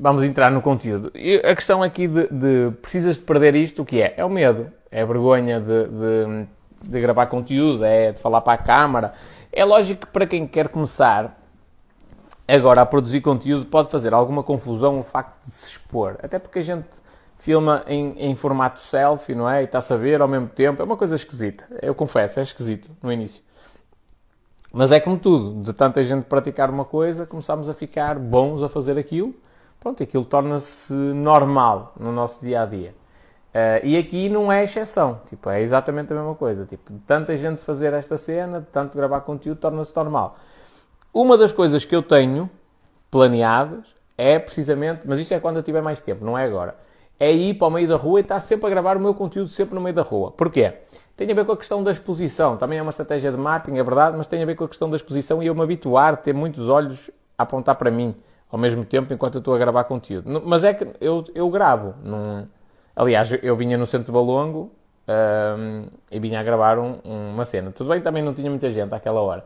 vamos entrar no conteúdo. E a questão aqui de, de, precisas de perder isto, o que é? É o medo, é a vergonha de, de, de gravar conteúdo, é de falar para a câmara. É lógico que para quem quer começar agora a produzir conteúdo pode fazer alguma confusão o facto de se expor. Até porque a gente filma em, em formato selfie, não é? E está a saber ao mesmo tempo. É uma coisa esquisita. Eu confesso, é esquisito no início. Mas é como tudo, de tanta gente praticar uma coisa, começamos a ficar bons a fazer aquilo, pronto, aquilo torna-se normal no nosso dia a dia. Uh, e aqui não é exceção, tipo, é exatamente a mesma coisa. Tipo, tanta gente fazer esta cena, tanto gravar conteúdo, torna-se normal. Uma das coisas que eu tenho planeadas é precisamente, mas isto é quando eu tiver mais tempo, não é agora, é ir para o meio da rua e estar sempre a gravar o meu conteúdo sempre no meio da rua. Porquê? Tem a ver com a questão da exposição. Também é uma estratégia de marketing, é verdade, mas tem a ver com a questão da exposição e eu me habituar a ter muitos olhos a apontar para mim ao mesmo tempo enquanto eu estou a gravar conteúdo. Mas é que eu, eu gravo. Num... Aliás, eu vinha no centro de Balongo um, e vinha a gravar um, uma cena. Tudo bem, também não tinha muita gente àquela hora.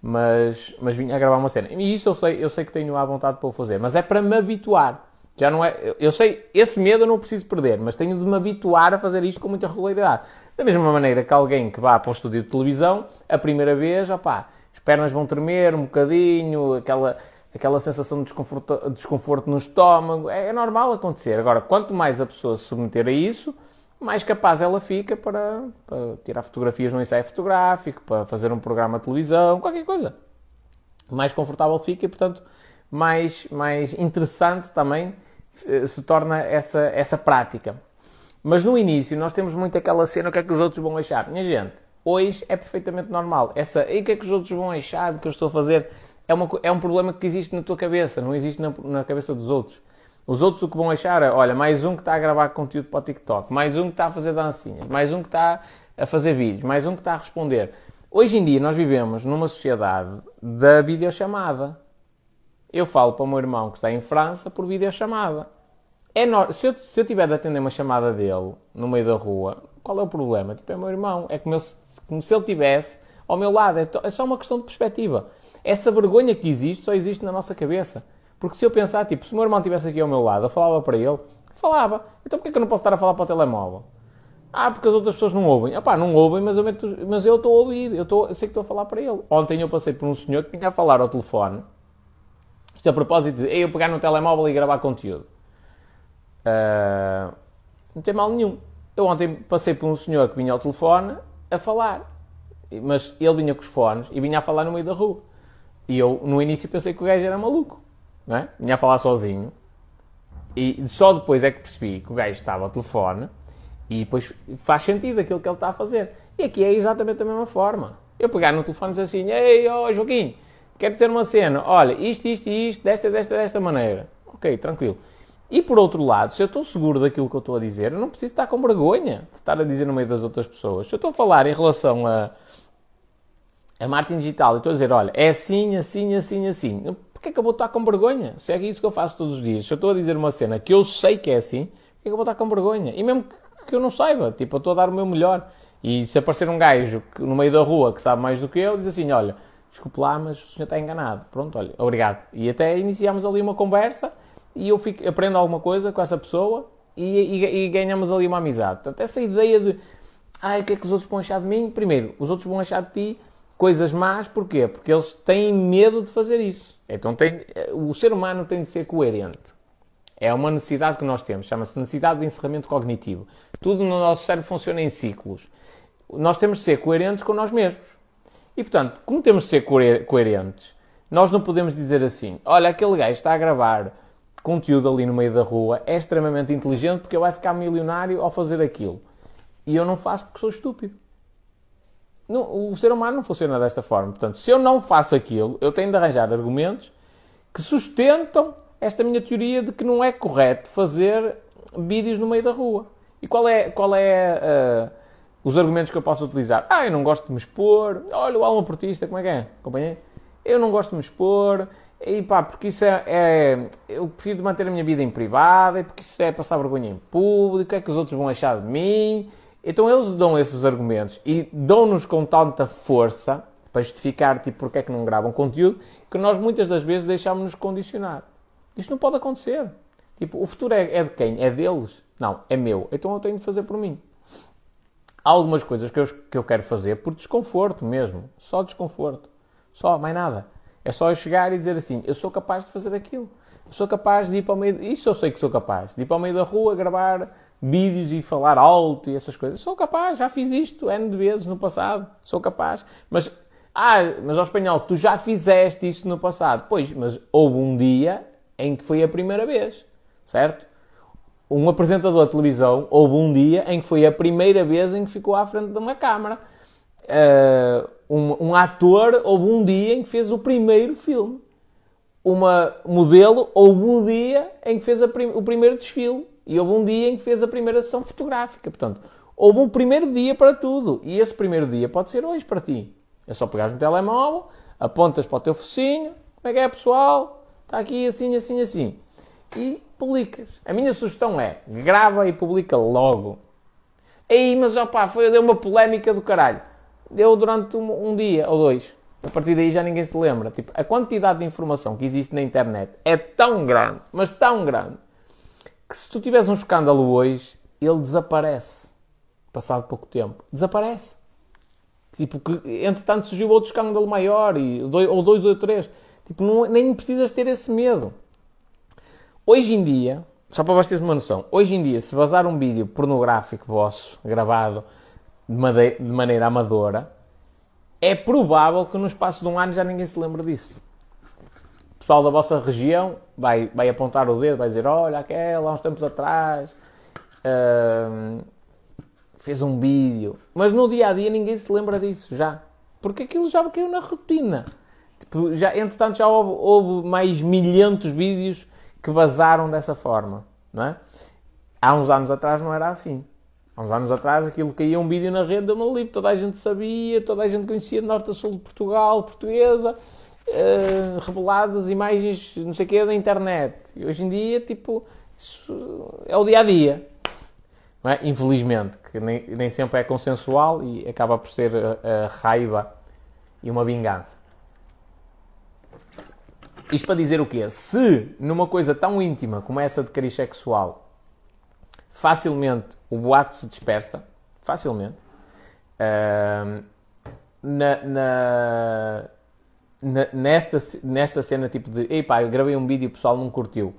Mas, mas vinha a gravar uma cena. E isso eu sei, eu sei que tenho à vontade para o fazer. Mas é para me habituar. Já não é, eu sei, esse medo eu não preciso perder, mas tenho de me habituar a fazer isto com muita regularidade. Da mesma maneira que alguém que vá para um estúdio de televisão, a primeira vez, opá, as pernas vão tremer um bocadinho, aquela, aquela sensação de desconforto, desconforto no estômago, é, é, normal acontecer. Agora, quanto mais a pessoa se submeter a isso, mais capaz ela fica para, para tirar fotografias no ensaio fotográfico, para fazer um programa de televisão, qualquer coisa. Mais confortável fica e, portanto, mais, mais interessante também eh, se torna essa, essa prática. Mas no início nós temos muito aquela cena, o que é que os outros vão achar? Minha gente, hoje é perfeitamente normal. Essa, e o que é que os outros vão achar do que eu estou a fazer? É, uma, é um problema que existe na tua cabeça, não existe na, na cabeça dos outros. Os outros o que vão achar é, olha, mais um que está a gravar conteúdo para o TikTok, mais um que está a fazer dancinhas, mais um que está a fazer vídeos, mais um que está a responder. Hoje em dia nós vivemos numa sociedade da videochamada. Eu falo para o meu irmão que está em França por videochamada. É no... se, eu, se eu tiver de atender uma chamada dele no meio da rua, qual é o problema? Tipo, é meu irmão. É como, eu, como se ele tivesse ao meu lado. É, é só uma questão de perspectiva. Essa vergonha que existe só existe na nossa cabeça. Porque se eu pensar, tipo, se o meu irmão estivesse aqui ao meu lado, eu falava para ele, falava. Então porquê que eu não posso estar a falar para o telemóvel? Ah, porque as outras pessoas não ouvem. Ah pá, não ouvem, mas eu, meto, mas eu estou a ouvir. Eu, estou, eu sei que estou a falar para ele. Ontem eu passei por um senhor que vinha a falar ao telefone. Isto a propósito de eu pegar no telemóvel e gravar conteúdo. Uh, não tem mal nenhum. Eu ontem passei por um senhor que vinha ao telefone a falar, mas ele vinha com os fones e vinha a falar no meio da rua. E eu, no início, pensei que o gajo era maluco, não é? Vinha a falar sozinho. E só depois é que percebi que o gajo estava ao telefone e depois faz sentido aquilo que ele está a fazer. E aqui é exatamente da mesma forma. Eu pegar no telefone e dizer assim: Ei, oh, Joaquim, quero dizer uma cena. Olha, isto, isto e isto, desta, desta, desta maneira. Ok, tranquilo. E por outro lado, se eu estou seguro daquilo que eu estou a dizer, eu não preciso estar com vergonha de estar a dizer no meio das outras pessoas. Se eu estou a falar em relação a, a marketing digital e estou a dizer, olha, é assim, assim, assim, assim, porquê é que eu vou estar com vergonha? Se é isso que eu faço todos os dias. Se eu estou a dizer uma cena que eu sei que é assim, porquê é que eu vou estar com vergonha? E mesmo que eu não saiba, tipo, eu estou a dar o meu melhor. E se aparecer um gajo no meio da rua que sabe mais do que eu, diz assim, olha, desculpe lá, mas o senhor está enganado. Pronto, olha, obrigado. E até iniciamos ali uma conversa e eu fico, aprendo alguma coisa com essa pessoa e, e, e, ganhamos ali uma amizade. Portanto, essa ideia de ai, o que é que os outros vão achar de mim? Primeiro, os outros vão achar de ti coisas más, porquê? Porque eles têm medo de fazer isso. Então tem, o ser humano tem de ser coerente. É uma necessidade que nós temos, chama-se necessidade de encerramento cognitivo. Tudo no nosso cérebro funciona em ciclos. Nós temos de ser coerentes com nós mesmos. E portanto, como temos de ser coerentes, nós não podemos dizer assim: olha, aquele gajo está a gravar conteúdo ali no meio da rua é extremamente inteligente porque ele vai ficar milionário ao fazer aquilo. E eu não faço porque sou estúpido. Não, o ser humano não funciona desta forma. Portanto, se eu não faço aquilo, eu tenho de arranjar argumentos que sustentam esta minha teoria de que não é correto fazer vídeos no meio da rua. E qual é, qual é uh, os argumentos que eu posso utilizar? Ah, eu não gosto de me expor. Olha, o alma portista, como é que é? Acompanhei? Eu não gosto de me expor. E pá, porque isso é, é, Eu prefiro manter a minha vida em privado, e porque isso é passar vergonha em público, o que é que os outros vão achar de mim? Então eles dão esses argumentos e dão-nos com tanta força para justificar tipo, porque é que não gravam conteúdo, que nós muitas das vezes deixamos-nos condicionar. Isto não pode acontecer. Tipo, o futuro é, é de quem? É deles? Não, é meu. Então eu tenho de fazer por mim. Há algumas coisas que eu, que eu quero fazer por desconforto mesmo. Só desconforto. Só, mais nada. É só eu chegar e dizer assim: eu sou capaz de fazer aquilo. Eu sou capaz de ir para o meio. Isso eu sei que sou capaz. De ir para o meio da rua, gravar vídeos e falar alto e essas coisas. Sou capaz, já fiz isto N de vezes no passado. Sou capaz. Mas, ah, mas ao espanhol, tu já fizeste isto no passado. Pois, mas houve um dia em que foi a primeira vez. Certo? Um apresentador de televisão, houve um dia em que foi a primeira vez em que ficou à frente de uma câmara. Uh, um, um, ator, houve um dia em que fez o primeiro filme. Uma modelo, houve um dia em que fez prim o primeiro desfile. E houve um dia em que fez a primeira sessão fotográfica. Portanto, houve um primeiro dia para tudo. E esse primeiro dia pode ser hoje para ti. É só pegares no telemóvel, apontas para o teu focinho. Como é que é, pessoal? Está aqui assim, assim, assim. E publicas. A minha sugestão é, grava e publica logo. Aí, mas opá, foi, deu uma polémica do caralho. Deu durante um, um, dia ou dois. A partir daí já ninguém se lembra. Tipo, a quantidade de informação que existe na internet é tão grande, mas tão grande, que se tu tiveres um escândalo hoje, ele desaparece. Passado pouco tempo. Desaparece. Tipo, que entretanto surgiu outro escândalo maior, e, ou dois ou três. Tipo, não, nem precisas ter esse medo. Hoje em dia, só para vocês uma noção, hoje em dia, se vazar um vídeo pornográfico vosso, gravado de, de maneira amadora, é provável que no espaço de um ano já ninguém se lembre disso. O pessoal da vossa região vai, vai apontar o dedo, vai dizer: Olha, aquela, há uns tempos atrás, uh, fez um vídeo. Mas no dia a dia ninguém se lembra disso já. Porque aquilo já caiu na rotina. Tipo, já, entretanto, já houve, houve mais milhentos vídeos que vazaram dessa forma, não é? Há uns anos atrás não era assim. Há uns anos atrás aquilo caía um vídeo na rede da Malip, toda a gente sabia, toda a gente conhecia de norte a sul de Portugal, portuguesa, uh, reveladas imagens, não sei o que, da internet. E hoje em dia, tipo, isso é o dia a dia. É? Infelizmente, que nem, nem, sempre é consensual e acaba por ser a raiva e uma vingança. Isto para dizer o quê? Se numa coisa tão íntima como essa de cariz sexual, facilmente o boato se dispersa, facilmente, uh, na, na, nesta, nesta cena tipo de, ei pá, eu gravei um vídeo e o pessoal não curtiu,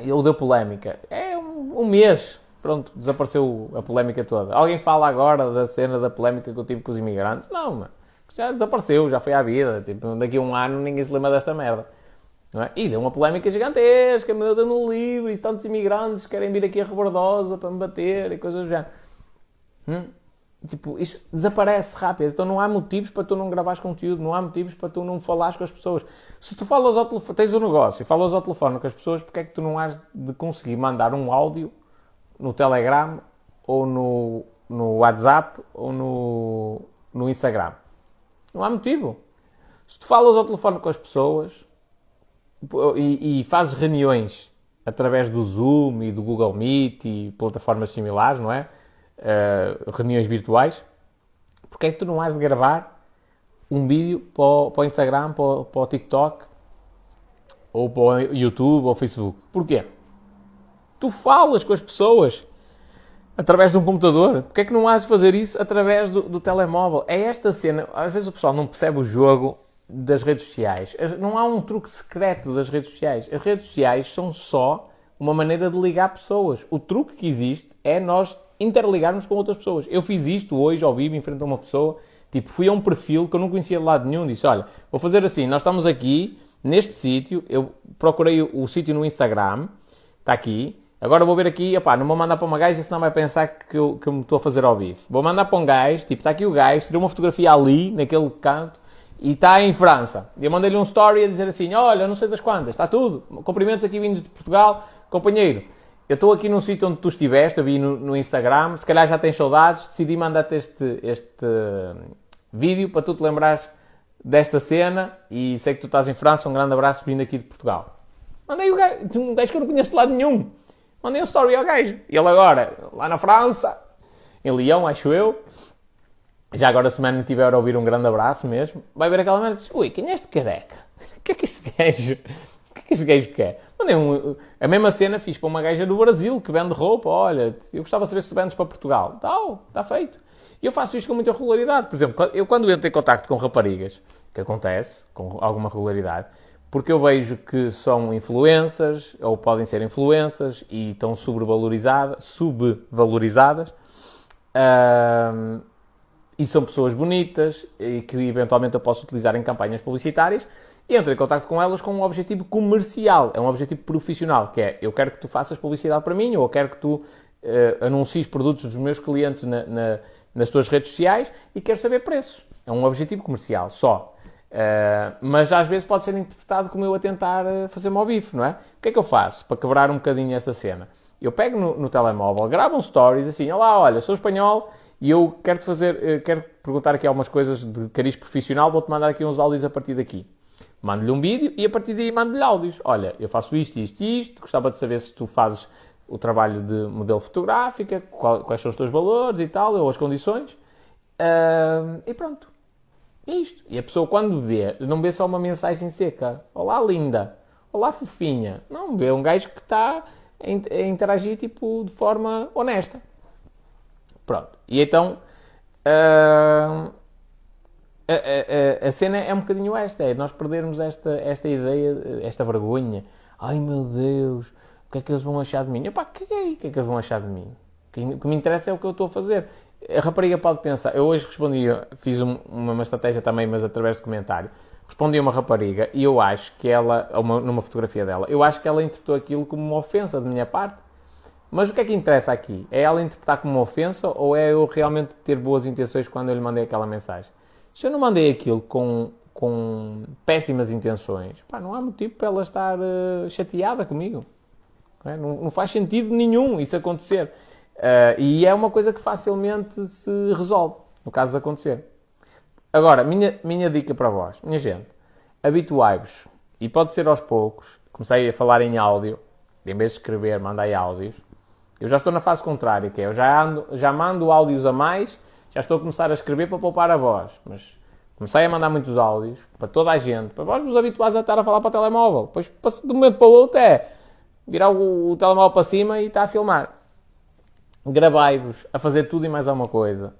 ele deu polémica, é um, um mês, pronto, desapareceu a polémica toda. Alguém fala agora da cena da polémica que eu tive com os imigrantes? Não, mano. Já desapareceu, já foi à vida. Tipo, daqui a um ano ninguém se lembra dessa merda. É? E deu uma polémica gigantesca, meu Deus, no livro, e tantos imigrantes querem vir aqui a Rebordosa para me bater e coisas do género. Hum? Tipo, isto desaparece rápido. Então não há motivos para tu não gravares conteúdo, não há motivos para tu não falares com as pessoas. Se tu falas ao telefone, tens um negócio e falas ao telefone com as pessoas, porque é que tu não has de conseguir mandar um áudio no Telegram ou no, no WhatsApp ou no, no Instagram? Não há motivo. Se tu falas ao telefone com as pessoas, e, e fazes reuniões através do Zoom e do Google Meet e plataformas similares, não é? Uh, reuniões virtuais, porque é que tu não has de gravar um vídeo para o, para o Instagram, para o, para o, TikTok, ou para o YouTube ou Facebook? Porquê? Tu falas com as pessoas através de um computador. Porquê é que não has de fazer isso através do, do telemóvel? É esta cena. Às vezes o pessoal não percebe o jogo das redes sociais. Não há um truque secreto das redes sociais. As redes sociais são só uma maneira de ligar pessoas. O truque que existe é nós interligarmos com outras pessoas. Eu fiz isto hoje ao vivo, em frente a uma pessoa. Tipo, fui a um perfil que eu não conhecia de lado nenhum. Disse: Olha, vou fazer assim. Nós estamos aqui, neste sítio. Eu procurei o, o sítio no Instagram. Está aqui. Agora vou ver aqui. Opá, não vou mandar para uma gaja, senão vai pensar que eu, que eu me estou a fazer ao vivo. Vou mandar para um gajo. Tipo, está aqui o gajo. Tirei uma fotografia ali, naquele canto e está em França. Eu mandei-lhe um story a dizer assim: Olha, não sei das quantas, está tudo. Cumprimentos aqui vindos de Portugal, companheiro. Eu estou aqui num sítio onde tu estiveste, eu vi no, no, Instagram, se calhar já tens saudades, decidi mandar-te este, este vídeo para tu te lembrares desta cena e sei que tu estás em França, um grande abraço vindo aqui de Portugal. Mandei o gajo, um gajo que eu não conheço de lado nenhum. Mandei um story ao gajo. Ele agora, lá na França, em Lyon, acho eu, já agora, se o Mano tiver a ouvir um grande abraço mesmo, vai ver aquela merda e diz: Ui, quem é este careca? O que é que este gajo O que é que este gajo quer? Mandei um, a mesma cena fiz para uma gaja do Brasil que vende roupa. Olha, eu gostava de saber se tu vendes para Portugal. Tal, está feito. E eu faço isto com muita regularidade. Por exemplo, eu quando entro em contacto com raparigas, que acontece com alguma regularidade, porque eu vejo que são influências, ou podem ser influências, e estão subvalorizadas, subvalorizadas, e são pessoas bonitas, e que eventualmente eu posso utilizar em campanhas publicitárias, e entro em contato com elas com um objetivo comercial, é um objetivo profissional, que é, eu quero que tu faças publicidade para mim, ou eu quero que tu uh, anuncies produtos dos meus clientes na, na, nas tuas redes sociais, e quero saber preços. É um objetivo comercial, só. Uh, mas às vezes pode ser interpretado como eu a tentar eh, fazer-me ao bife, não é? O que é que eu faço para quebrar um bocadinho essa cena? Eu pego no, no telemóvel, gravo um stories assim, olá, olha, sou espanhol e eu quero-te fazer, quero perguntar aqui algumas coisas de cariz profissional, vou-te mandar aqui uns áudios a partir daqui. Mando-lhe um vídeo e a partir daí mando-lhe áudios. Olha, eu faço isto, isto e isto, gostava de saber se tu fazes o trabalho de modelo fotográfica, qual, quais são os teus valores e tal, ou as condições. Uh, e pronto. É isto. E a pessoa, quando vê, não vê só uma mensagem seca. Olá, linda. Olá, fofinha. Não, vê um gajo que está a interagir tipo, de forma honesta. Pronto. E então. Uh, a, a, a, cena é um bocadinho esta: é nós perdermos esta, esta ideia, esta vergonha. Ai meu Deus, o que é que eles vão achar de mim? Epá, caguei, o que é que eles vão achar de mim? O que me interessa é o que eu estou a fazer a rapariga pode pensar. Eu hoje respondi, fiz uma, uma estratégia também, mas através de comentário. Respondi a uma rapariga e eu acho que ela, uma, numa fotografia dela, eu acho que ela interpretou aquilo como uma ofensa de minha parte. Mas o que é que interessa aqui? É ela interpretar como uma ofensa ou é eu realmente ter boas intenções quando eu lhe mandei aquela mensagem? Se eu não mandei aquilo com, com péssimas intenções, pá, não há motivo para ela estar uh, chateada comigo. Não, é? não, não faz sentido nenhum isso acontecer. Uh, e é uma coisa que facilmente se resolve, no caso de acontecer. Agora, minha, minha dica para vós, minha gente, habituai-vos, e pode ser aos poucos, comecei a falar em áudio, em vez de escrever, mandei áudios. Eu já estou na fase contrária, que é, eu já, ando, já mando áudios a mais, já estou a começar a escrever para poupar a voz, mas comecei a mandar muitos áudios para toda a gente, para vós vos habituares a estar a falar para o telemóvel. Depois, de um momento para o outro, é virar o, o telemóvel para cima e está a filmar gravai-vos a fazer tudo e mais alguma coisa.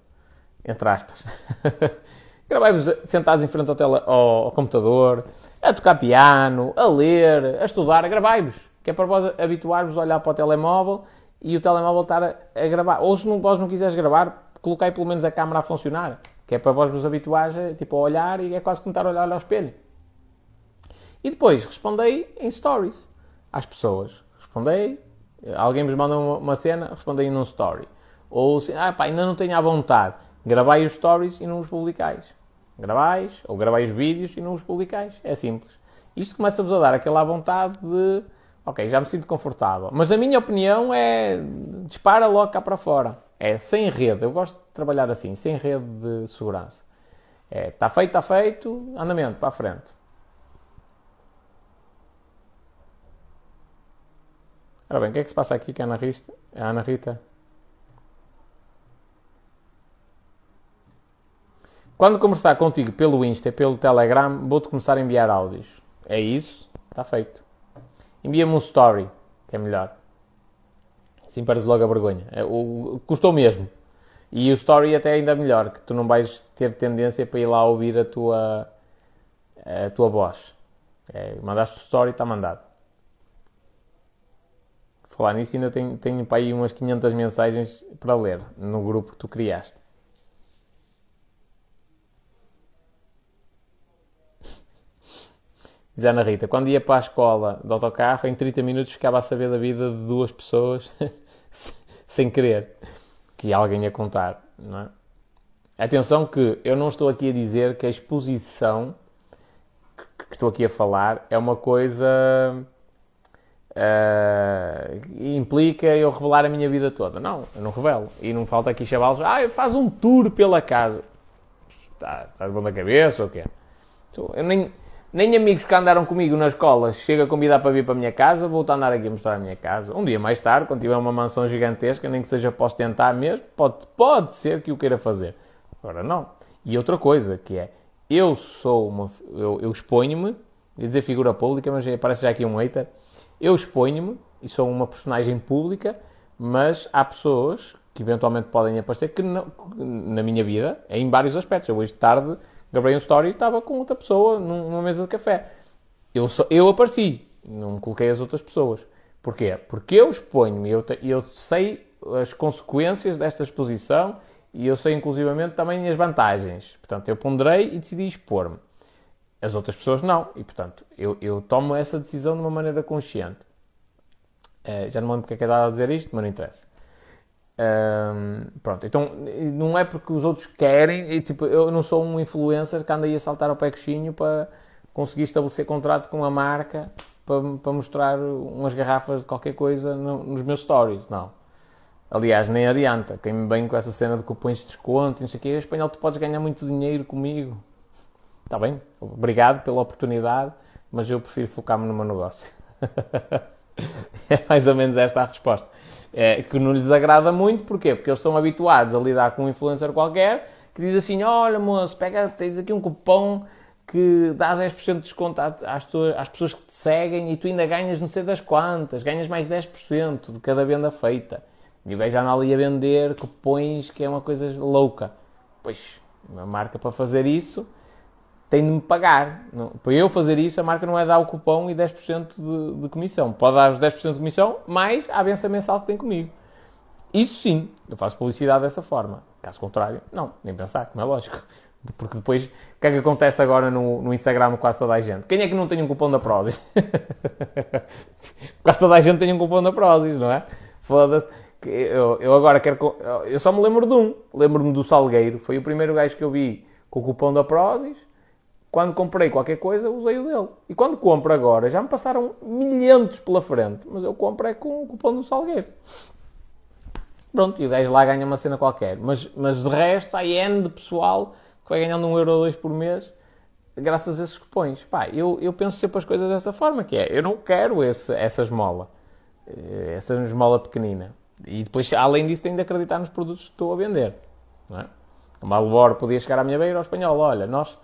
Entre aspas. gravai-vos sentados em frente ao, tele, ao, computador, a tocar piano, a ler, a estudar. Gravai-vos. Que é para vós habituar-vos a olhar para o telemóvel e o telemóvel estar a, a gravar. Ou se não, vós não quiseres gravar, colocai pelo menos a câmera a funcionar. Que é para vós vos habituar tipo, a olhar e é quase como estar a olhar ao espelho. E depois respondei em stories às pessoas. Respondei, Alguém vos manda uma cena, respondem num story. Ou ah pá, ainda não tenho à vontade, gravai os stories e não os publicais. Gravais, ou gravai os vídeos e não os publicais. É simples. Isto começa-vos a dar aquela vontade de, ok, já me sinto confortável. Mas na minha opinião é, dispara logo cá para fora. É sem rede. Eu gosto de trabalhar assim, sem rede de segurança. É, está feito, está feito, andamento, para a frente. Ora bem, o que é que se passa aqui com a Ana Rita? A Ana Rita? Quando conversar contigo pelo Insta e pelo Telegram, vou-te começar a enviar áudios. É isso? Está feito. Envia-me um story, que é melhor. Assim pares logo a vergonha. É, o, custou mesmo. E o story até ainda melhor, que tu não vais ter tendência para ir lá ouvir a tua, a tua voz. É, mandaste o story, está mandado. Falar nisso, ainda tenho, tenho para aí umas 500 mensagens para ler no grupo que tu criaste. Diz Ana Rita, quando ia para a escola de autocarro, em 30 minutos ficava a saber da vida de duas pessoas sem querer que alguém ia contar, não é? Atenção que eu não estou aqui a dizer que a exposição que estou aqui a falar é uma coisa Uh, implica eu revelar a minha vida toda. Não, eu não revelo. E não falta aqui chavalos, ah, faz um tour pela casa. Está, está de bom da cabeça ou quê? Então, eu nem, nem amigos que andaram comigo na escola chega a convidar para vir para a minha casa, vou andar aqui a mostrar a minha casa. Um dia mais tarde, quando tiver uma mansão gigantesca, nem que seja posso tentar mesmo, pode, pode ser que o queira fazer. Agora não. E outra coisa que é, eu sou uma, eu, eu exponho-me ia dizer figura pública, mas aparece já aqui um hater. Eu exponho-me e sou uma personagem pública, mas há pessoas que eventualmente podem aparecer que não, na minha vida, em vários aspectos. Eu hoje de tarde um story estava com outra pessoa numa mesa de café. Eu, só, eu apareci, não coloquei as outras pessoas. Porquê? Porque eu exponho-me, eu, eu sei as consequências desta exposição e eu sei inclusivamente também as vantagens. Portanto, eu ponderei e decidi expor-me. As outras pessoas não. E, portanto, eu, eu tomo essa decisão de uma maneira consciente. Uh, já não me lembro porque é que é dado a dizer isto, mas não interessa. Um, pronto, então não é porque os outros querem, e, tipo, eu não sou um influencer que anda aí a saltar ao pé coxinho para conseguir estabelecer contrato com a marca para, para mostrar umas garrafas de qualquer coisa no, nos meus stories, não. Aliás, nem adianta, quem me com essa cena de cupons de desconto não sei o quê, espanhol, tu podes ganhar muito dinheiro comigo. Está bem? Obrigado pela oportunidade, mas eu prefiro focar-me no meu negócio. é mais ou menos esta a resposta é, que não lhes agrada muito, porquê? Porque eles estão habituados a lidar com um influencer qualquer que diz assim: Olha, moço, pega, tens aqui um cupom que dá 10% de desconto às, tuas, às pessoas que te seguem e tu ainda ganhas não sei das quantas, ganhas mais 10% de cada venda feita. E o gajo anda ali a vender cupons que é uma coisa louca. Pois, uma marca para fazer isso tem de me pagar. Não, para eu fazer isso, a marca não é dar o cupom e 10% de, de comissão. Pode dar os 10% de comissão, mais a avança mensal que tem comigo. Isso sim, eu faço publicidade dessa forma. Caso contrário, não, nem pensar, como é lógico. Porque depois, o que é que acontece agora no, no Instagram quase toda a gente? Quem é que não tem um cupom da Prozis? quase toda a gente tem um cupom da Prozis, não é? Foda-se. Eu, eu agora quero. Eu só me lembro de um. Lembro-me do Salgueiro. Foi o primeiro gajo que eu vi com o cupom da Prozis quando comprei qualquer coisa, usei o dele. E quando compro agora, já me passaram milhentos pela frente, mas eu compro é com o cupom do Salgueiro. Pronto, e o gajo lá ganha uma cena qualquer. Mas, mas de resto, há N de pessoal que vai ganhando um euro ou dois por mês graças a esses cupons. Pá, eu, eu penso sempre as coisas dessa forma, que é, eu não quero esse, essa esmola. Eh, essa esmola pequenina. E depois, além disso, tenho de acreditar nos produtos que estou a vender. Não é? A Malboro podia chegar à minha beira ao espanhol, olha, nós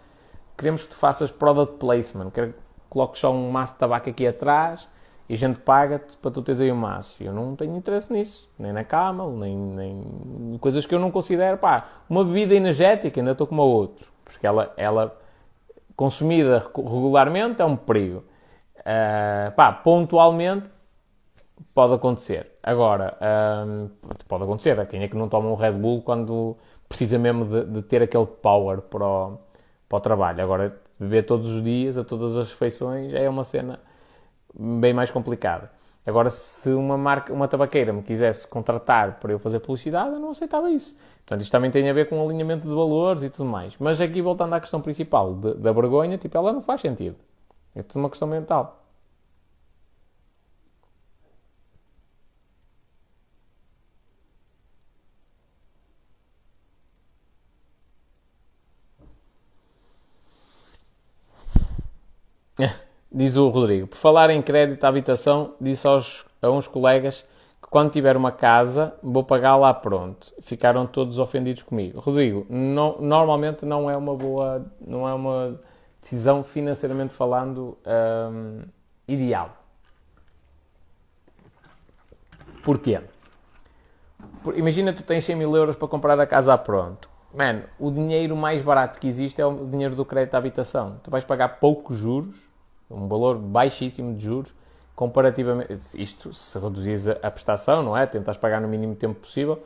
queremos que tu faças product placement, quero que coloques só um maço de tabaco aqui atrás e a gente paga-te para tu teres aí um maço. Eu não tenho interesse nisso, nem na cama, nem, nem coisas que eu não considero, pá, uma bebida energética, ainda estou como a outro, porque ela, ela consumida regularmente é um perigo. Uh, pá, pontualmente pode acontecer. Agora, um, pode acontecer, quem é que não toma um Red Bull quando precisa mesmo de, de ter aquele power para o, para o trabalho. Agora, beber todos os dias, a todas as refeições, é uma cena bem mais complicada. Agora, se uma marca, uma tabaqueira me quisesse contratar para eu fazer publicidade, eu não aceitava isso. Portanto, isto também tem a ver com alinhamento de valores e tudo mais. Mas aqui, voltando à questão principal de, da vergonha, tipo, ela não faz sentido. É tudo uma questão mental. Diz o Rodrigo. Por falar em crédito à habitação, disse aos, a uns colegas que quando tiver uma casa vou pagar lá pronto. Ficaram todos ofendidos comigo. Rodrigo, normalmente não é uma boa, não é uma decisão financeiramente falando hum, ideal. Porquê? Por, imagina tu tens 100 mil euros para comprar a casa a pronto. Mano, o dinheiro mais barato que existe é o dinheiro do crédito à habitação. Tu vais pagar poucos juros um valor baixíssimo de juros, comparativamente, isto se reduzires a prestação, não é? Tentas pagar no mínimo tempo possível,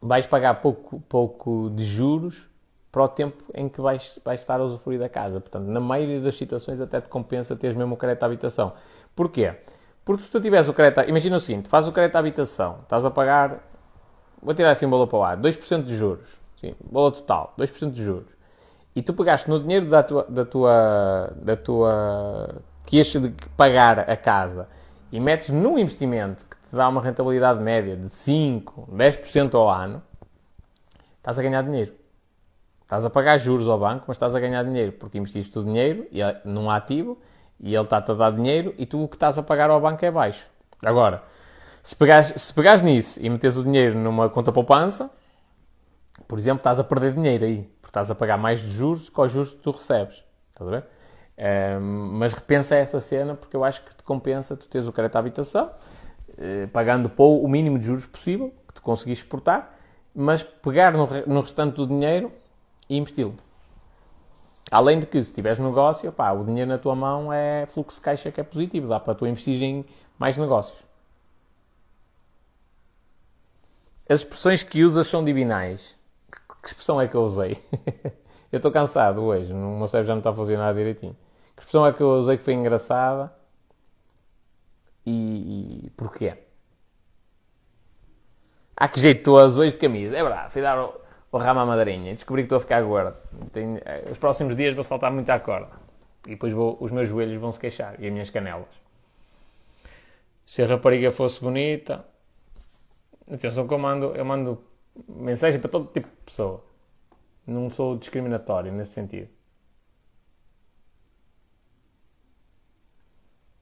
vais pagar pouco, pouco de juros para o tempo em que vais, vais estar a usufruir da casa. Portanto, na maioria das situações até te compensa teres mesmo o crédito à habitação. Porquê? Porque se tu tiveres o crédito, imagina o seguinte, faz o crédito à habitação, estás a pagar, vou tirar assim um valor para o ar, 2% de juros, sim, valor total, 2% de juros e tu pegaste no dinheiro da tua, da tua, da tua que ias de pagar a casa e metes num investimento que te dá uma rentabilidade média de 5, 10% ao ano, estás a ganhar dinheiro. Estás a pagar juros ao banco, mas estás a ganhar dinheiro porque investiste o dinheiro num ativo e ele está-te a dar dinheiro e tu o que estás a pagar ao banco é baixo. Agora, se pegares, se pegares nisso e metes o dinheiro numa conta poupança, por exemplo, estás a perder dinheiro aí estás a pagar mais de juros que os juros que tu recebes. Estás a ver? Mas repensa essa cena porque eu acho que te compensa tu teres o crédito à habitação, uh, pagando o mínimo de juros possível, que tu conseguis exportar, mas pegar no, no restante do dinheiro e investi-lo. Além de que, se tiveres negócio, pá, o dinheiro na tua mão é fluxo de caixa que é positivo, dá para tu investir em mais negócios. As expressões que usas são divinais. Que expressão é que eu usei? eu estou cansado hoje, o meu cérebro já não está a funcionar direitinho. Que expressão é que eu usei que foi engraçada? E, e porquê? Ah, que jeitoso hoje de camisa. É verdade, fui dar o, o ramo à madrinha. Descobri que estou a ficar gordo. Tenho, eh, os próximos dias vou saltar muito à corda. E depois vou, os meus joelhos vão se queixar. E as minhas canelas. Se a rapariga fosse bonita... Atenção que eu mando, eu mando mensagem para todo tipo de pessoa. Não sou discriminatório nesse sentido.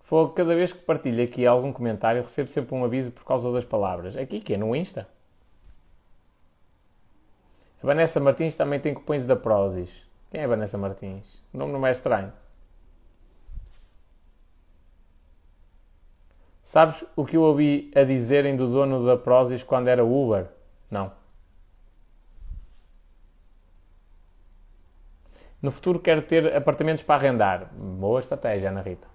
Foi cada vez que partilho aqui algum comentário, recebo sempre um aviso por causa das palavras. Aqui que é no Insta. A Vanessa Martins também tem cupons da Prozis. Quem é Vanessa Martins? O nome não é estranho. Sabes o que eu ouvi a dizerem do dono da Prozis quando era Uber? Não. No futuro quero ter apartamentos para arrendar. Boa estratégia, Ana Rita.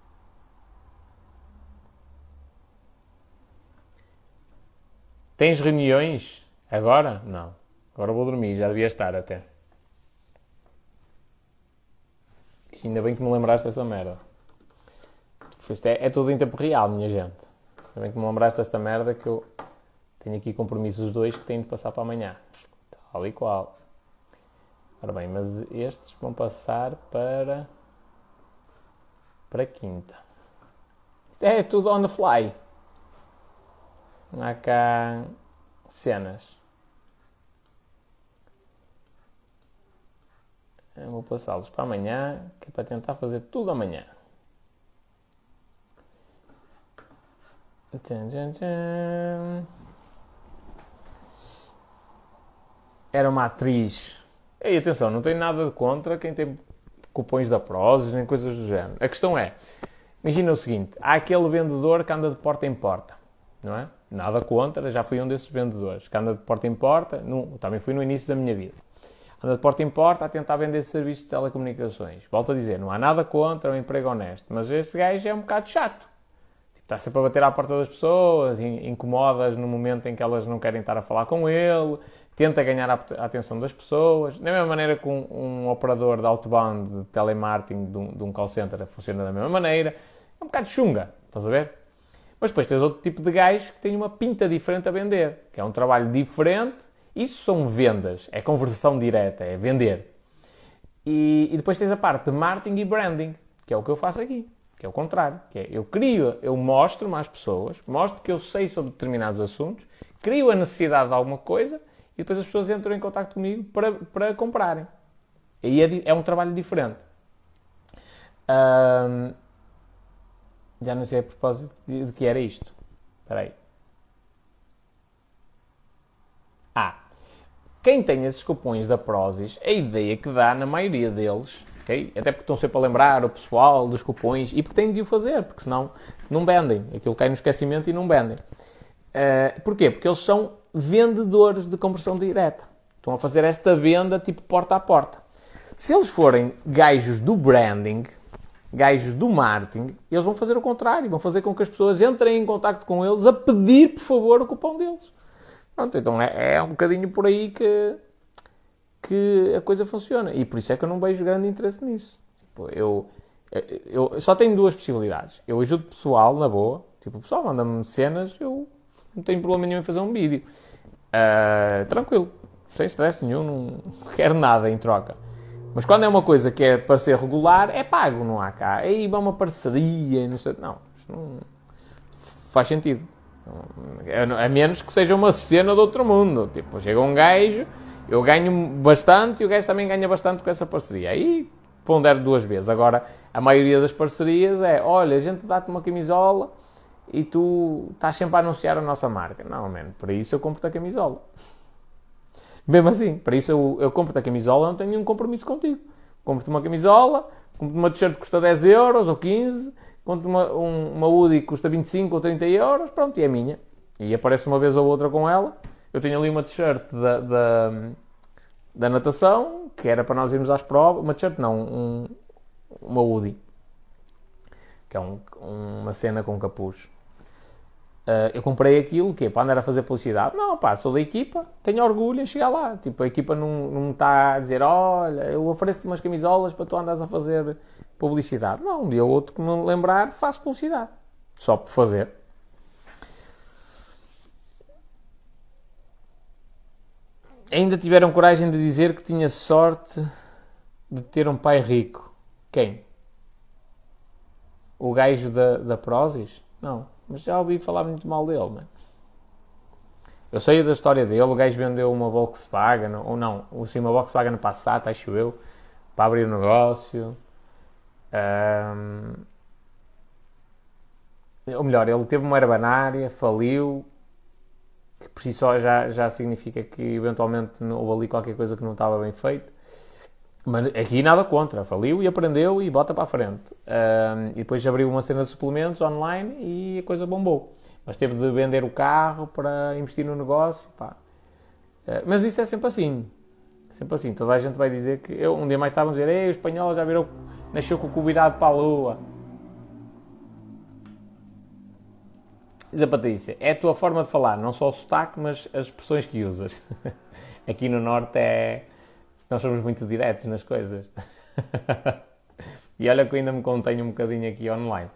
Tens reuniões agora? Não. Agora vou dormir, já devia estar até. Ainda bem que me lembraste dessa merda. É, é tudo em tempo real, minha gente. Ainda bem que me lembraste desta merda que eu tenho aqui compromissos dois que tenho de passar para amanhã. Tal e qual. Ora bem, mas estes vão passar para. para quinta. Isto é tudo on the fly. Não há cá cenas. Eu vou passá-los para amanhã, que é para tentar fazer tudo amanhã. Era uma atriz. E atenção, não tenho nada de contra quem tem cupons da Prozis nem coisas do género. A questão é, imagina o seguinte, há aquele vendedor que anda de porta em porta, não é? Nada contra, já fui um desses vendedores que anda de porta em porta, no, também fui no início da minha vida anda de porta em porta a tentar vender serviços de telecomunicações. Volto a dizer, não há nada contra o emprego honesto, mas esse gajo é um bocado chato. Está sempre a bater à porta das pessoas, incomodas no momento em que elas não querem estar a falar com ele, tenta ganhar a atenção das pessoas. Da mesma maneira que um, um operador de outbound de telemarketing de um, de um call center funciona da mesma maneira. É um bocado chunga, estás a ver? Mas depois tens outro tipo de gajo que tem uma pinta diferente a vender, que é um trabalho diferente isso são vendas, é conversão direta, é vender. E, e, depois tens a parte de marketing e branding, que é o que eu faço aqui, que é o contrário, que é eu crio, eu mostro às pessoas, mostro que eu sei sobre determinados assuntos, crio a necessidade de alguma coisa e depois as pessoas entram em contato comigo para, para comprarem. E é, é um trabalho diferente. já não sei a propósito de, de que era isto. Espera aí. Ah, quem tem esses cupons da Prozis, a ideia que dá na maioria deles, okay? até porque estão sempre a lembrar o pessoal dos cupons e porque têm de o fazer, porque senão não vendem. Aquilo cai no esquecimento e não vendem. Uh, porquê? Porque eles são vendedores de conversão direta. Estão a fazer esta venda tipo porta a porta. Se eles forem gajos do branding, gajos do marketing, eles vão fazer o contrário, vão fazer com que as pessoas entrem em contato com eles a pedir, por favor, o cupom deles. Pronto, então é, é um bocadinho por aí que, que a coisa funciona. E por isso é que eu não vejo grande interesse nisso. Tipo, eu, eu, eu, só tenho duas possibilidades. Eu ajudo pessoal, na boa. Tipo, o pessoal manda-me cenas, eu não tenho problema nenhum em fazer um vídeo. Uh, tranquilo, sem stress nenhum, não quero nada em troca. Mas quando é uma coisa que é para ser regular, é pago, não há cá. Aí vai uma parceria, não sei. Não, isto não faz sentido. A menos que seja uma cena do outro mundo. Tipo, chega um gajo, eu ganho bastante e o gajo também ganha bastante com essa parceria. Aí pondero duas vezes. Agora, a maioria das parcerias é: olha, a gente dá-te uma camisola e tu estás sempre a anunciar a nossa marca. Não, mano, para isso eu compro-te a camisola. Mesmo assim, para isso eu, eu compro-te a camisola, não tenho nenhum compromisso contigo. Compro-te uma camisola, compro uma t-shirt que custa 10 euros ou 15, compro uma, um, uma Woody que custa 25 ou 30 euros, pronto, e é minha. E aparece uma vez ou outra com ela. Eu tenho ali uma t-shirt da, da, da, natação, que era para nós irmos às provas. Uma t-shirt não, um, uma Woody. Que é um, uma cena com capuz. Uh, eu comprei aquilo que para andar a fazer publicidade. Não, pá, sou da equipa, tenho orgulho em chegar lá. Tipo, a equipa não, não está a dizer, olha, eu ofereço umas camisolas para tu andares a fazer publicidade. Não, um dia ou outro que me lembrar, faço publicidade. Só por fazer. Ainda tiveram coragem de dizer que tinha sorte de ter um pai rico. Quem? O gajo da, da Prozis? Não. Mas já ouvi falar muito mal dele, mano. Eu sei da história dele, o gajo vendeu uma Volkswagen, ou não, sim, uma Volkswagen Passat, acho eu, para abrir o um negócio. Um, ou melhor, ele teve uma herbanária, faliu, por si só já, já significa que eventualmente houve ali qualquer coisa que não estava bem feito. Mas aqui nada contra, faliu e aprendeu e bota para a frente. Um, e depois abriu uma cena de suplementos online e a coisa bombou. Mas teve de vender o carro para investir no negócio. Pá. Uh, mas isso é sempre assim. Sempre assim. Toda a gente vai dizer que. Eu, um dia mais estavam a dizer: Ei, o espanhol já virou. Nasceu com o cu virado para a lua. Diz a Patrícia: É a tua forma de falar, não só o sotaque, mas as expressões que usas. Aqui no Norte é nós somos muito diretos nas coisas. e olha que eu ainda me contenho um bocadinho aqui online.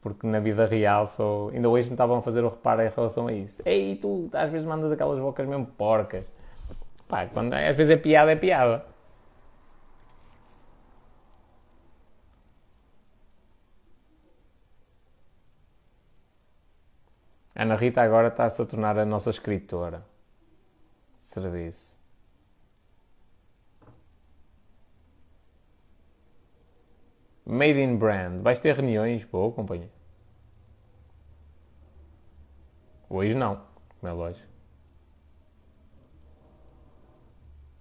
Porque na vida real sou. Ainda hoje me estavam a fazer o reparo em relação a isso. Ei, tu às vezes mandas aquelas bocas mesmo porcas. Pá, quando, às vezes é piada, é piada. Ana Rita agora está-se a tornar a nossa escritora de serviço. Made in Brand. Vais ter reuniões? Boa, companhia. Hoje não, como é lógico.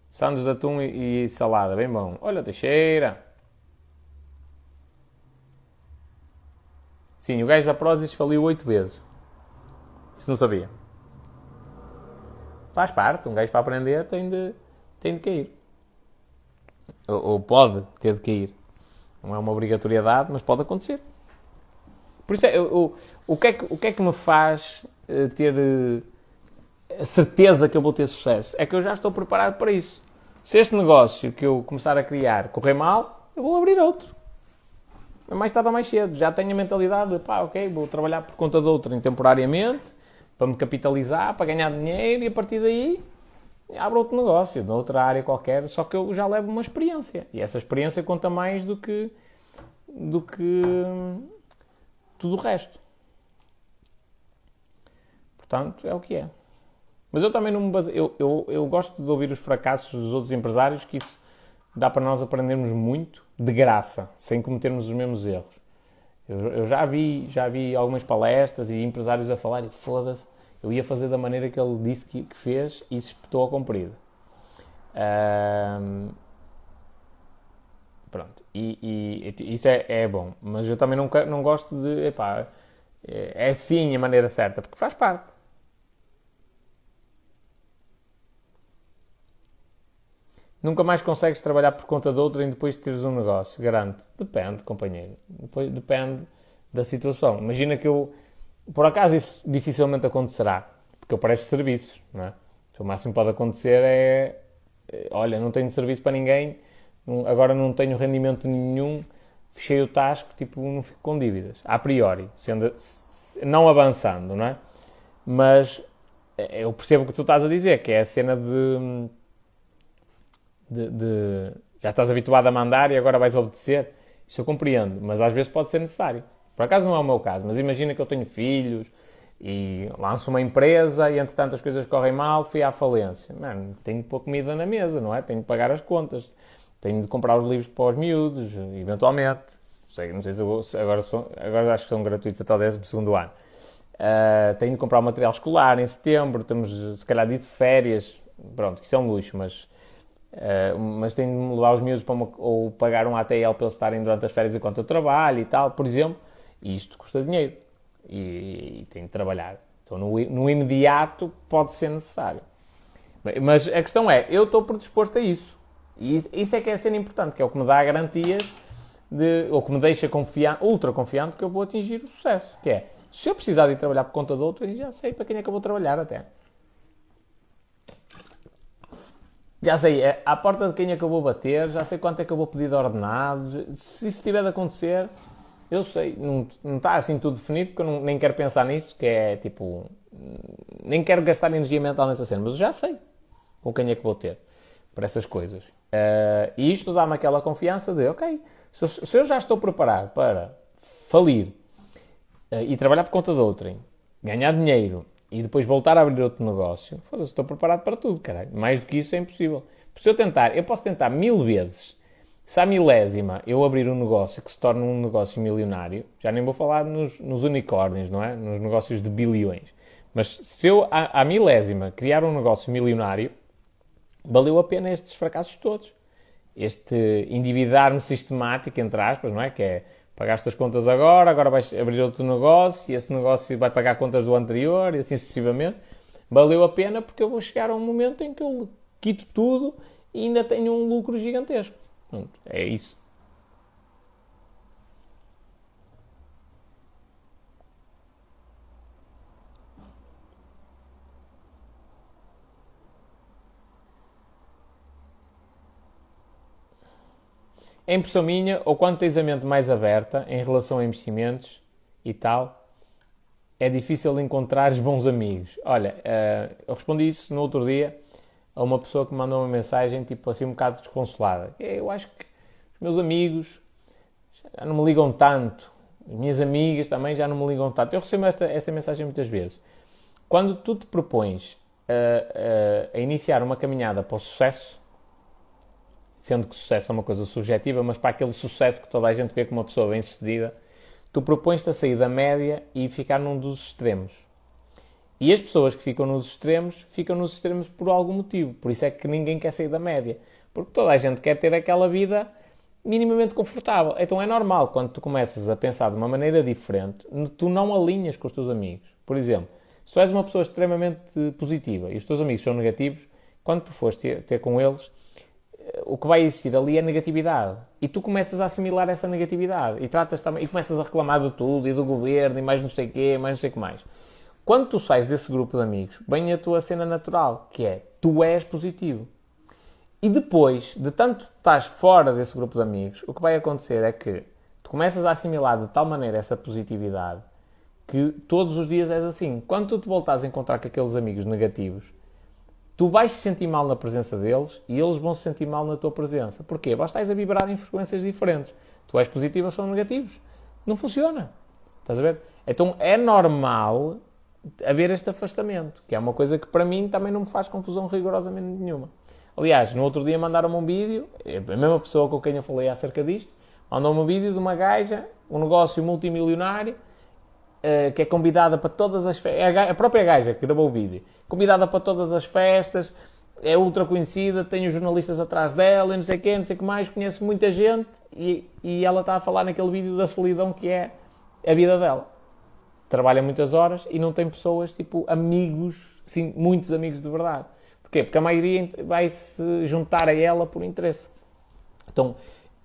Santos de atum e, e salada, bem bom. Olha, Teixeira. Sim, o gajo da Prozis faliu oito vezes. Isso não sabia. Faz parte, um gajo para aprender tem de, tem de cair. Ou, ou pode ter de cair. Não é uma obrigatoriedade, mas pode acontecer. Por isso, é, eu, o, que é que, o que é que me faz uh, ter uh, a certeza que eu vou ter sucesso? É que eu já estou preparado para isso. Se este negócio que eu começar a criar correr mal, eu vou abrir outro. Mais tarde ou mais cedo. Já tenho a mentalidade de, pá, ok, vou trabalhar por conta de outrem temporariamente, para me capitalizar, para ganhar dinheiro e a partir daí abro outro negócio, noutra área qualquer, só que eu já levo uma experiência. E essa experiência conta mais do que, do que tudo o resto. Portanto, é o que é. Mas eu também não me eu, eu, eu gosto de ouvir os fracassos dos outros empresários, que isso dá para nós aprendermos muito de graça, sem cometermos os mesmos erros. Eu, eu já, vi, já vi algumas palestras e empresários a falar e foda-se, eu ia fazer da maneira que ele disse que, que fez e se espetou ao comprido. Um, pronto, e, e, isso é, é, bom, mas eu também não, não gosto de. Epá, é, é sim a maneira certa, porque faz parte. Nunca mais consegues trabalhar por conta de e depois teres um negócio, garanto. Depende, companheiro. Depois, depende da situação. Imagina que eu por acaso isso dificilmente acontecerá, porque eu presto serviços, não é? O máximo pode acontecer é, é, olha, não tenho serviço para ninguém, agora não tenho rendimento nenhum, fechei o tasco, tipo, não fico com dívidas, a priori, sendo, não avançando, não é? Mas é, eu percebo o que tu estás a dizer, que é a cena de, de, de já estás habituado a mandar e agora vais obedecer. Isso eu compreendo, mas às vezes pode ser necessário. Por acaso não é o meu caso, mas imagina que eu tenho filhos e lanço uma empresa e entretanto as coisas correm mal, fui à falência. Mano, tenho que pôr comida na mesa, não é? Tenho que pagar as contas, tenho de comprar os livros para os miúdos, eventualmente. Não sei se agora, são, agora acho que são gratuitos até o 12 ano. Uh, tenho de comprar o material escolar em setembro, temos se calhar de férias. Pronto, isso é um luxo, mas Uh, mas tenho de levar os miúdos para uma, ou pagar um ATL para eles estarem durante as férias enquanto eu trabalho e tal, por exemplo. E isto custa dinheiro. E, e tenho de trabalhar. Então, no, no imediato, pode ser necessário. Mas a questão é, eu estou predisposto a isso. E isso é que é cena importante, que é o que me dá garantias, de, ou que me deixa confiante, ultra confiante que eu vou atingir o sucesso. Que é, se eu precisar de ir trabalhar por conta de outro, já sei para quem é que eu vou trabalhar até. Já sei, é, à porta de quem é que eu vou bater, já sei quanto é que eu vou pedir de ordenados. Se isso tiver de acontecer, eu sei. Não, não está assim tudo definido, porque eu não, nem quero pensar nisso, que é tipo. Nem quero gastar energia mental nessa cena, mas eu já sei com quem é que vou ter para essas coisas. Uh, e isto dá-me aquela confiança de, ok, se, se, eu já estou preparado para falir uh, e trabalhar por conta de outrem, ganhar dinheiro e depois voltar a abrir outro negócio, foda-se, estou preparado para tudo, caralho. Mais do que isso é impossível. Se eu tentar, eu posso tentar mil vezes. Se à milésima eu abrir um negócio que se torne um negócio milionário, já nem vou falar nos, nos unicórnios, não é? Nos negócios de bilhões. Mas se eu, à, à milésima, criar um negócio milionário, valeu a pena estes fracassos todos. Este endividar-me sistemático, entre aspas, não é? Que é pagaste as contas agora, agora vais abrir outro negócio e esse negócio vai pagar contas do anterior e assim sucessivamente. Valeu a pena porque eu vou chegar a um momento em que eu quito tudo e ainda tenho um lucro gigantesco. É isso. É impressão minha, ou quando tens a mente mais aberta em relação a investimentos e tal, é difícil encontrar bons amigos. Olha, uh, eu respondi isso no outro dia a uma pessoa que me mandou uma mensagem, tipo assim, um bocado desconsolada. Eu acho que os meus amigos já não me ligam tanto. As minhas amigas também já não me ligam tanto. Eu recebo esta, esta mensagem muitas vezes. Quando tu te propões a, a, a iniciar uma caminhada para o sucesso, sendo que sucesso é uma coisa subjetiva, mas para aquele sucesso que toda a gente vê como uma pessoa bem-sucedida, tu propões-te a sair da média e ficar num dos extremos. E as pessoas que ficam nos extremos, ficam nos extremos por algum motivo. Por isso é que ninguém quer sair da média. Porque toda a gente quer ter aquela vida minimamente confortável. Então é normal, quando tu começas a pensar de uma maneira diferente, tu não alinhas com os teus amigos. Por exemplo, se tu és uma pessoa extremamente positiva e os teus amigos são negativos, quando tu fores ter, ter com eles, o que vai existir ali é negatividade. E tu começas a assimilar essa negatividade. E tratas também, e começas a reclamar de tudo, e do governo, e mais não sei o quê, mais não sei o que mais. Quando tu sais desse grupo de amigos, vem a tua cena natural, que é, tu és positivo. E depois, de tanto estás fora desse grupo de amigos, o que vai acontecer é que tu começas a assimilar de tal maneira essa positividade que todos os dias és assim. Quando tu te voltas a encontrar com aqueles amigos negativos, tu vais te sentir mal na presença deles e eles vão se sentir mal na tua presença. Porquê? Vós estás a vibrar em frequências diferentes. Tu és positivo, eles são negativos. Não funciona. Estás a ver? Então é normal haver este afastamento, que é uma coisa que para mim também não me faz confusão rigorosamente nenhuma. Aliás, no outro dia mandaram-me um vídeo, a mesma pessoa com quem eu falei acerca disto, mandou-me um vídeo de uma gaja, um negócio multimilionário, uh, que é convidada para todas as festas, é a própria gaja que gravou o vídeo, convidada para todas as festas, é ultra conhecida, tem os jornalistas atrás dela, e não sei quê, não sei o que mais, conhece muita gente e, e ela está a falar naquele vídeo da solidão que é a vida dela. Trabalha muitas horas e não tem pessoas, tipo, amigos, sim, muitos amigos de verdade. Porquê? Porque a maioria vai se juntar a ela por interesse. Então,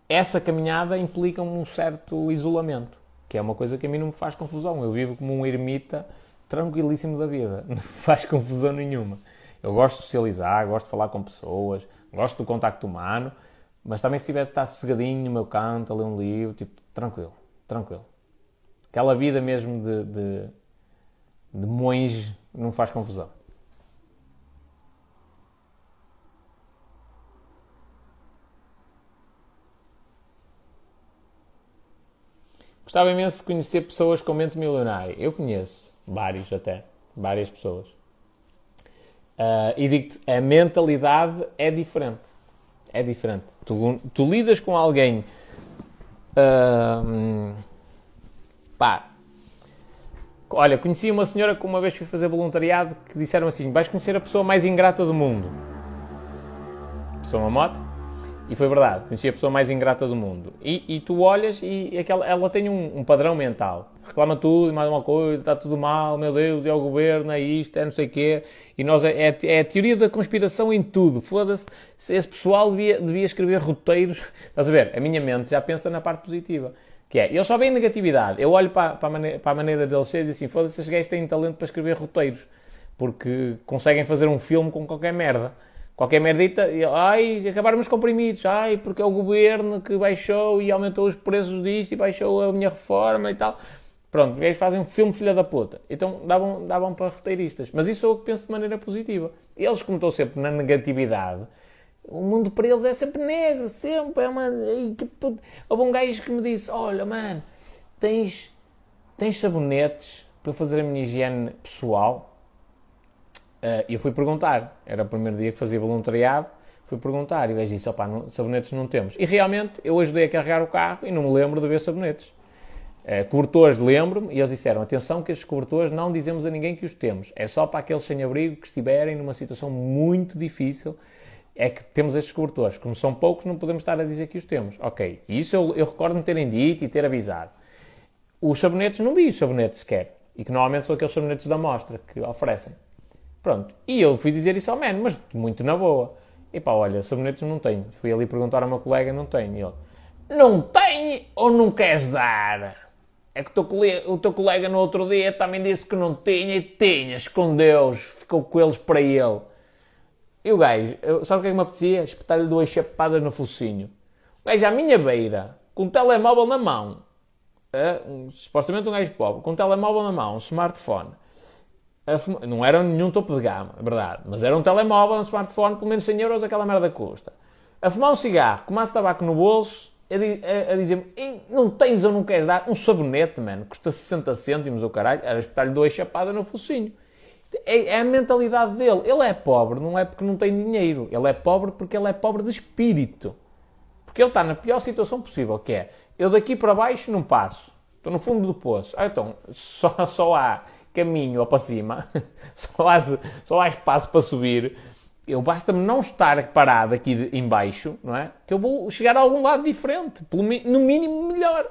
essa caminhada implica um certo isolamento, que é uma coisa que a mim não me faz confusão. Eu vivo como um ermita tranquilíssimo da vida, não faz confusão nenhuma. Eu gosto de socializar, gosto de falar com pessoas, gosto do contacto humano, mas também se tiver de estar sossegadinho no meu canto, a ler um livro, tipo, tranquilo, tranquilo. Aquela vida mesmo de, de, de monge não faz confusão. Gostava imenso de conhecer pessoas com mente milionária. Eu conheço. Vários até. Várias pessoas. Uh, e digo-te, a mentalidade é diferente. É diferente. Tu, tu lidas com alguém. Uh, pá. Olha, conheci uma senhora que uma vez fui fazer voluntariado que disseram assim: vais conhecer a pessoa mais ingrata do mundo. pessoa uma moto, e foi verdade, conheci a pessoa mais ingrata do mundo. E, e tu olhas e aquela, ela tem um, um, padrão mental. Reclama tudo mais uma coisa, está tudo mal, meu Deus, é o governo, é isto, é não sei o quê. E nós, é, é, é a teoria da conspiração em tudo. Foda-se, esse pessoal devia, devia escrever roteiros. Estás a ver? A minha mente já pensa na parte positiva. Que é, eles só veem negatividade. Eu olho para, para, a, maneira, para a maneira deles ser e assim, foda-se, esses gajos têm talento para escrever roteiros. Porque conseguem fazer um filme com qualquer merda. Qualquer merdita, ai, acabaram os comprimidos, ai, porque é o governo que baixou e aumentou os preços disto e baixou a minha reforma e tal. Pronto, os gajos fazem um filme filha da puta. Então davam, davam para roteiristas. Mas isso é o que penso de maneira positiva. Eles, como estão sempre na negatividade, o mundo para eles é sempre negro, sempre. É uma. Houve um gajo que me disse: Olha, mano, tens, tens sabonetes para fazer a minha higiene pessoal? Uh, eu fui perguntar, era o primeiro dia que fazia voluntariado, fui perguntar e o gajo disse, opá, sabonetes não temos. E realmente, eu ajudei a carregar o carro e não me lembro de ver sabonetes. Uh, cobertores lembro-me e eles disseram, atenção que estes cobertores não dizemos a ninguém que os temos, é só para aqueles sem-abrigo que estiverem numa situação muito difícil, é que temos estes cobertores. Como são poucos, não podemos estar a dizer que os temos. Ok, isso eu, eu recordo-me terem dito e ter avisado. Os sabonetes, não vi os sabonetes sequer, e que normalmente são aqueles sabonetes da amostra que oferecem. Pronto. E eu fui dizer isso ao man, mas muito na boa. E pá, olha, sabonetes não tenho. Fui ali perguntar ao meu colega, não tenho. E ele, não tem ou não queres dar? É que o teu colega no outro dia também disse que não tinha e tinha, escondeu-os, ficou com eles para ele. E o gajo, sabe o que é que me apetecia? Espetar-lhe duas chapadas no focinho. O gajo à minha beira, com o telemóvel na mão, um, supostamente um gajo pobre, com o telemóvel na mão, um smartphone, não era nenhum topo de gama, é verdade, mas era um telemóvel, um smartphone, pelo menos 100 euros aquela merda custa. A fumar um cigarro, com mais tabaco no bolso, a, a, a dizer-me, não tens ou não queres dar um sabonete, mano, custa 60 cêntimos o caralho, era espetar-lhe duas chapadas no focinho. É, é, a mentalidade dele. Ele é pobre, não é porque não tem dinheiro, ele é pobre porque ele é pobre de espírito. Porque ele está na pior situação possível, que é, eu daqui para baixo não passo, estou no fundo do poço. Ah, então, só, só há caminho ou para cima, só há, só há espaço para subir, eu basta-me não estar parado aqui embaixo, não é? Que eu vou chegar a algum lado diferente, no mínimo melhor.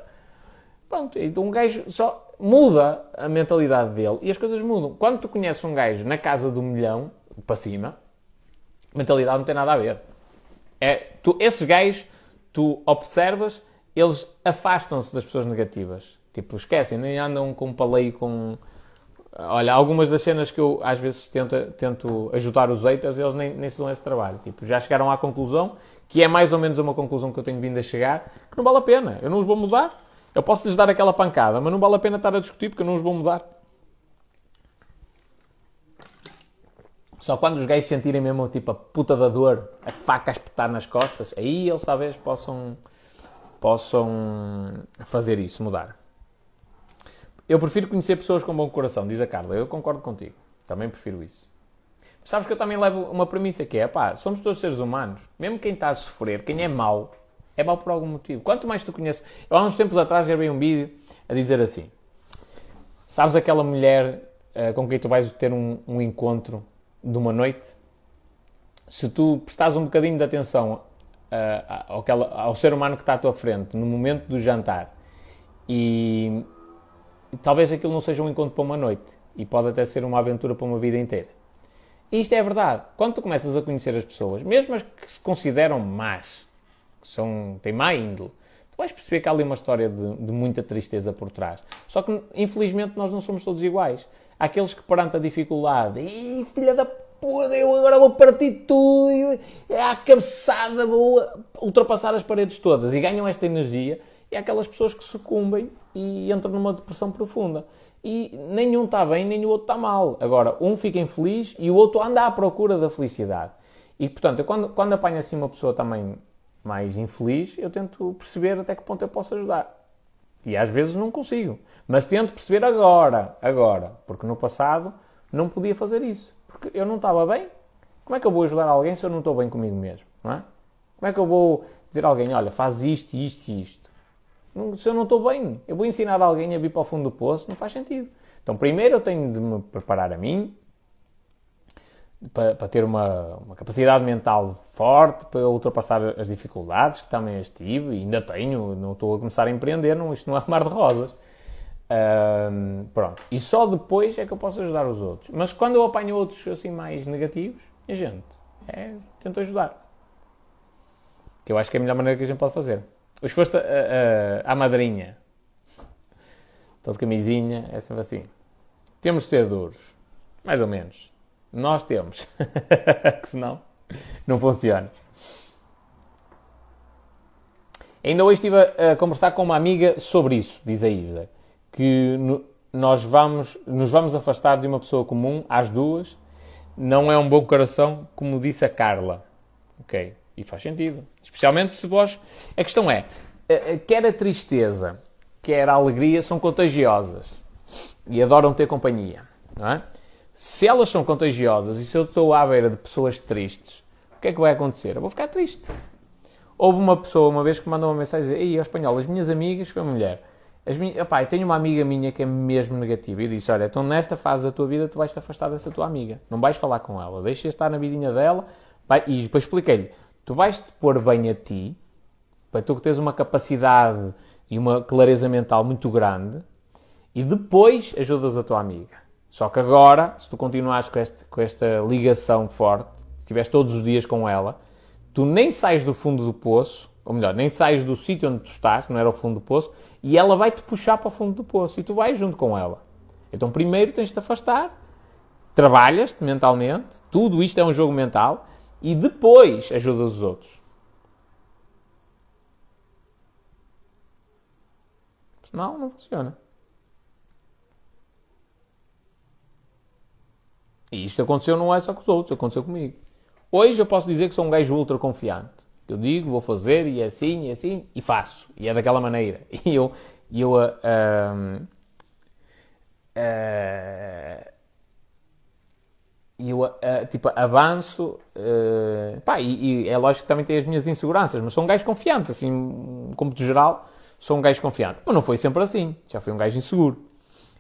Pronto, então um gajo só muda a mentalidade dele e as coisas mudam. Quando tu conheces um gajo na casa do milhão, para cima, mentalidade não tem nada a ver. É, tu, esses gajos, tu observas, eles afastam-se das pessoas negativas. Tipo, esquecem, nem andam com um paleio com Olha, algumas das cenas que eu às vezes tento, tento ajudar os haters, eles nem, nem se dão esse trabalho. Tipo, já chegaram à conclusão, que é mais ou menos uma conclusão que eu tenho vindo a chegar, que não vale a pena. Eu não os vou mudar. Eu posso lhes dar aquela pancada, mas não vale a pena estar a discutir porque eu não os vou mudar. Só quando os gays sentirem mesmo tipo a puta da dor, a faca a espetar nas costas, aí eles talvez possam, possam fazer isso, mudar. Eu prefiro conhecer pessoas com bom coração, diz a Carla. Eu concordo contigo. Também prefiro isso. Sabes que eu também levo uma premissa que é, pá, somos todos seres humanos. Mesmo quem está a sofrer, quem é mau, é mau por algum motivo. Quanto mais tu conheces... Eu há uns tempos atrás gravei um vídeo a dizer assim. Sabes aquela mulher uh, com quem tu vais ter um, um, encontro de uma noite? Se tu prestares um bocadinho de atenção uh, ao, ao ser humano que está à tua frente no momento do jantar e talvez aquilo não seja um encontro para uma noite e pode até ser uma aventura para uma vida inteira. E isto é verdade. Quando tu começas a conhecer as pessoas, mesmo as que se consideram más, que são, têm má índole, tu vais perceber que há ali uma história de, de, muita tristeza por trás. Só que, infelizmente, nós não somos todos iguais. Há aqueles que, perante a dificuldade, e filha da puta, eu agora vou partir tudo, é a cabeçada, vou ultrapassar as paredes todas, e ganham esta energia, e há aquelas pessoas que sucumbem e entram numa depressão profunda. E nenhum está bem, nem o outro está mal. Agora, um fica infeliz e o outro anda à procura da felicidade. E, portanto, eu, quando, quando apanho assim uma pessoa também mais infeliz, eu tento perceber até que ponto eu posso ajudar. E às vezes não consigo. Mas tento perceber agora, agora. Porque no passado não podia fazer isso. Porque eu não estava bem. Como é que eu vou ajudar alguém se eu não estou bem comigo mesmo? Não é? Como é que eu vou dizer a alguém, olha, faz isto, isto e isto? Se eu não estou bem, eu vou ensinar alguém a vir para o fundo do poço, não faz sentido. Então, primeiro eu tenho de me preparar a mim, para, para ter uma, uma, capacidade mental forte, para ultrapassar as dificuldades que também as tive e ainda tenho, não estou a começar a empreender, não, isto não é mar de rosas. Um, pronto. E só depois é que eu posso ajudar os outros. Mas quando eu apanho outros assim mais negativos, a gente, é, tento ajudar. Que eu acho que é a melhor maneira que a gente pode fazer. Hoje foste à madrinha, todo camisinha, é sempre assim. Temos de ser duros, mais ou menos. Nós temos, que senão não funciona. Ainda hoje estive a, conversar com uma amiga sobre isso, diz a Isa, que no, nós vamos, nos vamos afastar de uma pessoa comum às duas, não é um bom coração, como disse a Carla. Ok, e faz sentido. Especialmente se vós. A questão é: eh, eh, quer a tristeza, quer a alegria são contagiosas e adoram ter companhia, não é? Se elas são contagiosas e se eu estou à beira de pessoas tristes, o que é que vai acontecer? Eu vou ficar triste. Houve uma pessoa uma vez que mandou uma mensagem e Ei, espanhol, as minhas amigas, foi uma mulher. As minhas, eu tenho uma amiga minha que é mesmo negativa e disse: Olha, então nesta fase da tua vida tu vais te afastar dessa tua amiga. Não vais falar com ela, deixa estar na vidinha dela. Vai, e depois expliquei-lhe: Tu vais te pôr bem a ti, para tu que tens uma capacidade e uma clareza mental muito grande, e depois ajudas a tua amiga. Só que agora, se tu continuares com, este, com esta ligação forte, se estiveres todos os dias com ela, tu nem sais do fundo do poço, ou melhor, nem sais do sítio onde tu estás, que não era o fundo do poço, e ela vai te puxar para o fundo do poço e tu vais junto com ela. Então, primeiro tens de te afastar, trabalhas-te mentalmente, tudo isto é um jogo mental, e depois ajudas os outros. Senão, não funciona. E isto aconteceu não é só com os outros, aconteceu comigo. Hoje eu posso dizer que sou um gajo ultra confiante. Eu digo, vou fazer, e é assim, e é assim, e faço. E é daquela maneira. E eu, eu uh, uh, uh, eu uh, tipo, avanço, uh, pá, e, e, é lógico que também tenho as minhas inseguranças, mas sou um gajo confiante, assim, como de geral, sou um gajo confiante. Mas não foi sempre assim, já fui um gajo inseguro.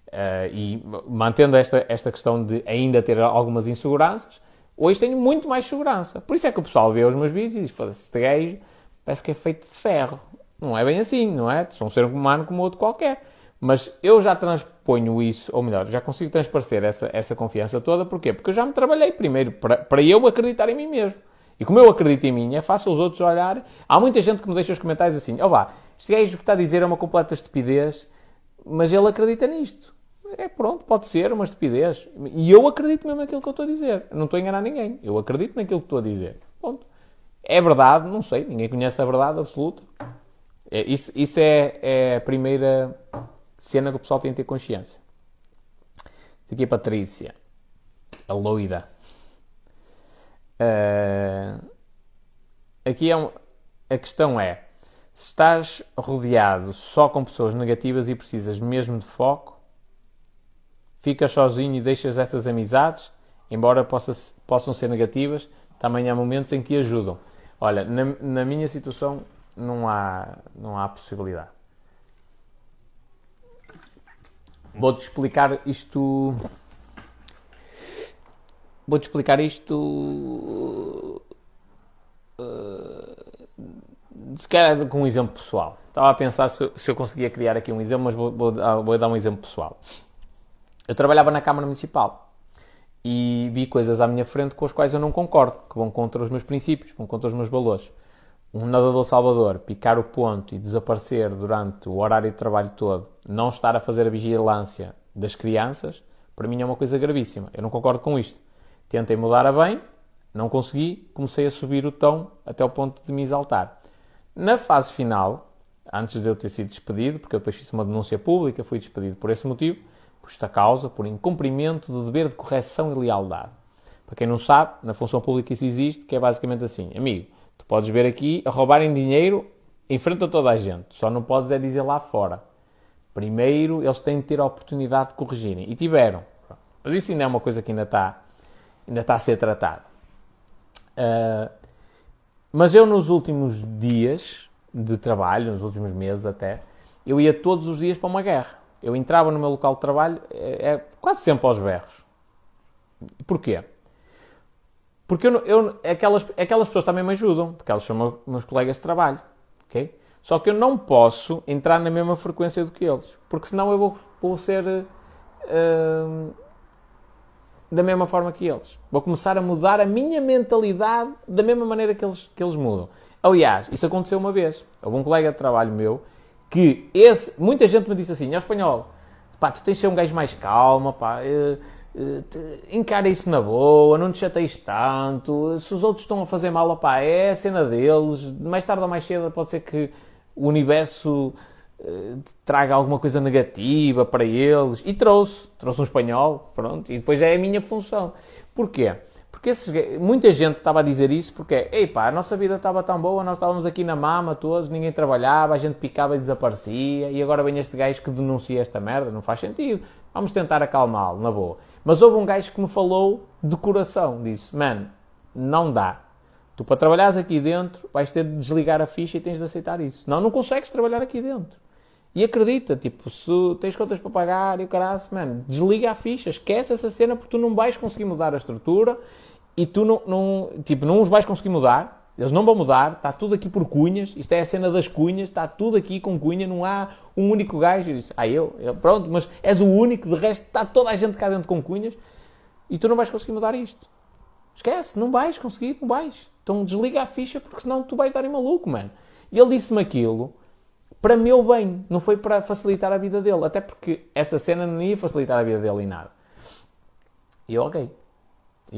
Uh, e mantendo esta, esta questão de ainda ter algumas inseguranças, hoje tenho muito mais segurança. Por isso é que o pessoal vê os meus vídeos e diz: foda-se, este gajo parece que é feito de ferro. Não é bem assim, não é? Sou um ser humano como outro qualquer. Mas eu já transponho isso, ou melhor, já consigo transparecer essa, essa confiança toda. Porquê? Porque eu já me trabalhei primeiro para, para eu acreditar em mim mesmo. E como eu acredito em mim, é fácil os outros olhar. Há muita gente que me deixa os comentários assim: ó vá, este gajo que está a dizer é uma completa estupidez, mas ele acredita nisto. É pronto, pode ser uma estupidez. E eu acredito mesmo naquilo que eu estou a dizer. Não estou a enganar ninguém. Eu acredito naquilo que estou a dizer. Ponto. É verdade, não sei, ninguém conhece a verdade absoluta. É, isso, isso é, é a primeira cena que o pessoal tem que ter consciência. Aqui é Patrícia, a loira. Uh, aqui é um, a questão é: se estás rodeado só com pessoas negativas e precisas mesmo de foco, ficas sozinho e deixas essas amizades, embora possa, possam ser negativas, também há momentos em que ajudam. Olha, na, na minha situação não há, não há possibilidade. Vou-te explicar isto. Vou-te explicar isto. Uh, se calhar com um exemplo pessoal. Estava a pensar se, se eu conseguia criar aqui um exemplo, mas vou, vou, vou dar um exemplo pessoal. Eu trabalhava na Câmara Municipal e vi coisas à minha frente com as quais eu não concordo, que vão contra os meus princípios, vão contra os meus valores um nadador salvador picar o ponto e desaparecer durante o horário de trabalho todo, não estar a fazer a vigilância das crianças, para mim é uma coisa gravíssima. Eu não concordo com isto. Tentei mudar a bem, não consegui, comecei a subir o tom até o ponto de me exaltar. Na fase final, antes de eu ter sido despedido, porque eu depois fiz uma denúncia pública, fui despedido por esse motivo, por esta causa, por incumprimento do dever de correção e lealdade. Para quem não sabe, na função pública isso existe, que é basicamente assim, amigo, Tu podes ver aqui a roubarem dinheiro em frente a toda a gente. Só não podes é dizer lá fora. Primeiro, eles têm de ter a oportunidade de corrigirem. E tiveram. Mas isso ainda é uma coisa que ainda está, ainda está a ser tratada. Uh, mas eu, nos últimos dias de trabalho, nos últimos meses até, eu ia todos os dias para uma guerra. Eu entrava no meu local de trabalho, é, é quase sempre aos berros. Porquê? Porque eu, eu, aquelas, aquelas pessoas também me ajudam, porque elas são meus colegas de trabalho, ok? Só que eu não posso entrar na mesma frequência do que eles, porque senão eu vou, vou ser uh, da mesma forma que eles. Vou começar a mudar a minha mentalidade da mesma maneira que eles, que eles mudam. Aliás, isso aconteceu uma vez. Houve um colega de trabalho meu que esse, muita gente me disse assim, ó espanhol, pá, tu tens de ser um gajo mais calma, pá, uh, encara isso na boa, não te chateias tanto, se os outros estão a fazer mal, opá, é a cena deles, mais tarde ou mais cedo pode ser que o universo uh, traga alguma coisa negativa para eles. E trouxe, trouxe um espanhol, pronto, e depois já é a minha função. Porquê? Porque esses, muita gente estava a dizer isso porque, ei pá, a nossa vida estava tão boa, nós estávamos aqui na mama todos, ninguém trabalhava, a gente picava e desaparecia, e agora vem este gajo que denuncia esta merda, não faz sentido. Vamos tentar acalmá-lo, na boa. Mas houve um gajo que me falou de coração, disse, man, não dá. Tu para trabalhares aqui dentro vais ter de desligar a ficha e tens de aceitar isso. Não, não consegues trabalhar aqui dentro. E acredita, tipo, se tens contas para pagar e o caralho, mano, desliga a ficha, esquece essa cena porque tu não vais conseguir mudar a estrutura e tu não, não, tipo, não os vais conseguir mudar, eles não vão mudar, está tudo aqui por cunhas, isto é a cena das cunhas, está tudo aqui com cunha, não há um único gajo. Eu disse, ah, eu, eu, pronto, mas és o único, de resto está toda a gente cá dentro com cunhas. E tu não vais conseguir mudar isto. Esquece, não vais conseguir, não vais. Então desliga a ficha porque senão tu vais dar em maluco, mano. E ele disse-me aquilo para meu bem, não foi para facilitar a vida dele, até porque essa cena não ia facilitar a vida dele em nada. E eu, ok,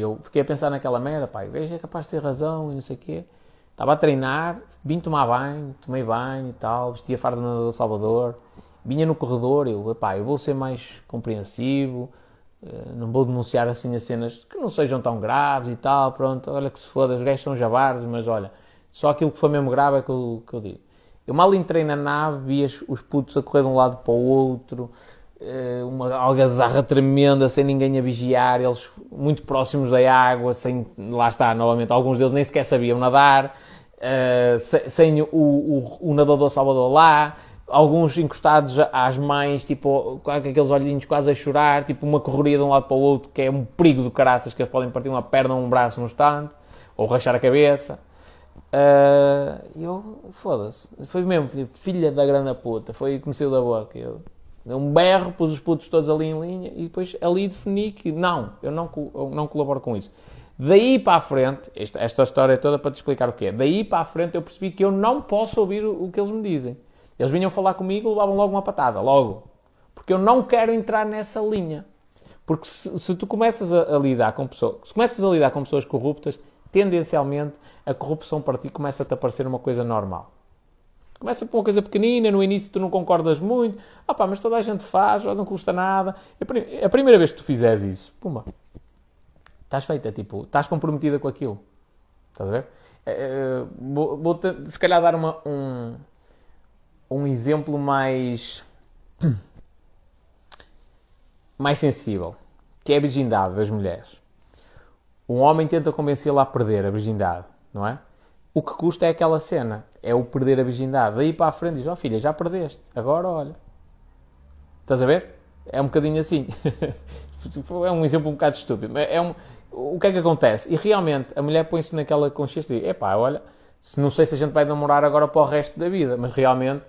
eu fiquei a pensar naquela merda, pai, veja, é capaz de ter razão e não sei o quê. Estava a treinar, vim tomar banho, tomei banho e tal, vestia a farda do Salvador, vinha no corredor, eu, pá, eu vou ser mais compreensivo, eh, não vou denunciar assim as cenas que não sejam tão graves e tal, pronto, olha que se foda, os gajos são javardos, mas olha, só aquilo que foi mesmo grave é que eu, que eu digo. Eu mal entrei na nave, vi os putos a correr de um lado para o outro, uma algazarra tremenda, sem ninguém a vigiar, eles muito próximos da água, sem, lá está, novamente, alguns deles nem sequer sabiam nadar, uh, sem o, o, o, nadador Salvador lá, alguns encostados às mães, tipo, com aqueles olhinhos quase a chorar, tipo uma correria de um lado para o outro, que é um perigo do caraças, que eles podem partir uma perna ou um braço no instante, ou rachar a cabeça. E uh, eu, foda-se, foi mesmo, filha da grande puta, foi o da boca. Eu, um berro, pus os putos todos ali em linha e depois ali defini que não, eu não, eu não colaboro com isso. Daí para a frente, esta, esta história é toda para te explicar o que é. Daí para a frente eu percebi que eu não posso ouvir o, o que eles me dizem. Eles vinham falar comigo e levavam logo uma patada, logo. Porque eu não quero entrar nessa linha. Porque se, se tu começas a, a, lidar com pessoas, se começas a lidar com pessoas corruptas, tendencialmente a corrupção para ti começa-te a parecer uma coisa normal. Começa por uma coisa pequenina, no início tu não concordas muito, ah pá, mas toda a gente faz, não custa nada. A primeira vez que tu fizeres isso, pumba, estás feita, tipo, estás comprometida com aquilo. Estás a ver? É, é, vou, vou se calhar dar uma, um, um exemplo mais mais sensível, que é a virgindade das mulheres. Um homem tenta convencê-la a perder a virgindade, não é? O que custa é aquela cena, é o perder a virgindade. Daí para a frente diz, ó oh, filha, já perdeste, agora olha. Estás a ver? É um bocadinho assim. é um exemplo um bocado estúpido. É um, o que é que acontece? E realmente a mulher põe-se naquela consciência de, epá, olha, não sei se a gente vai namorar agora para o resto da vida, mas realmente,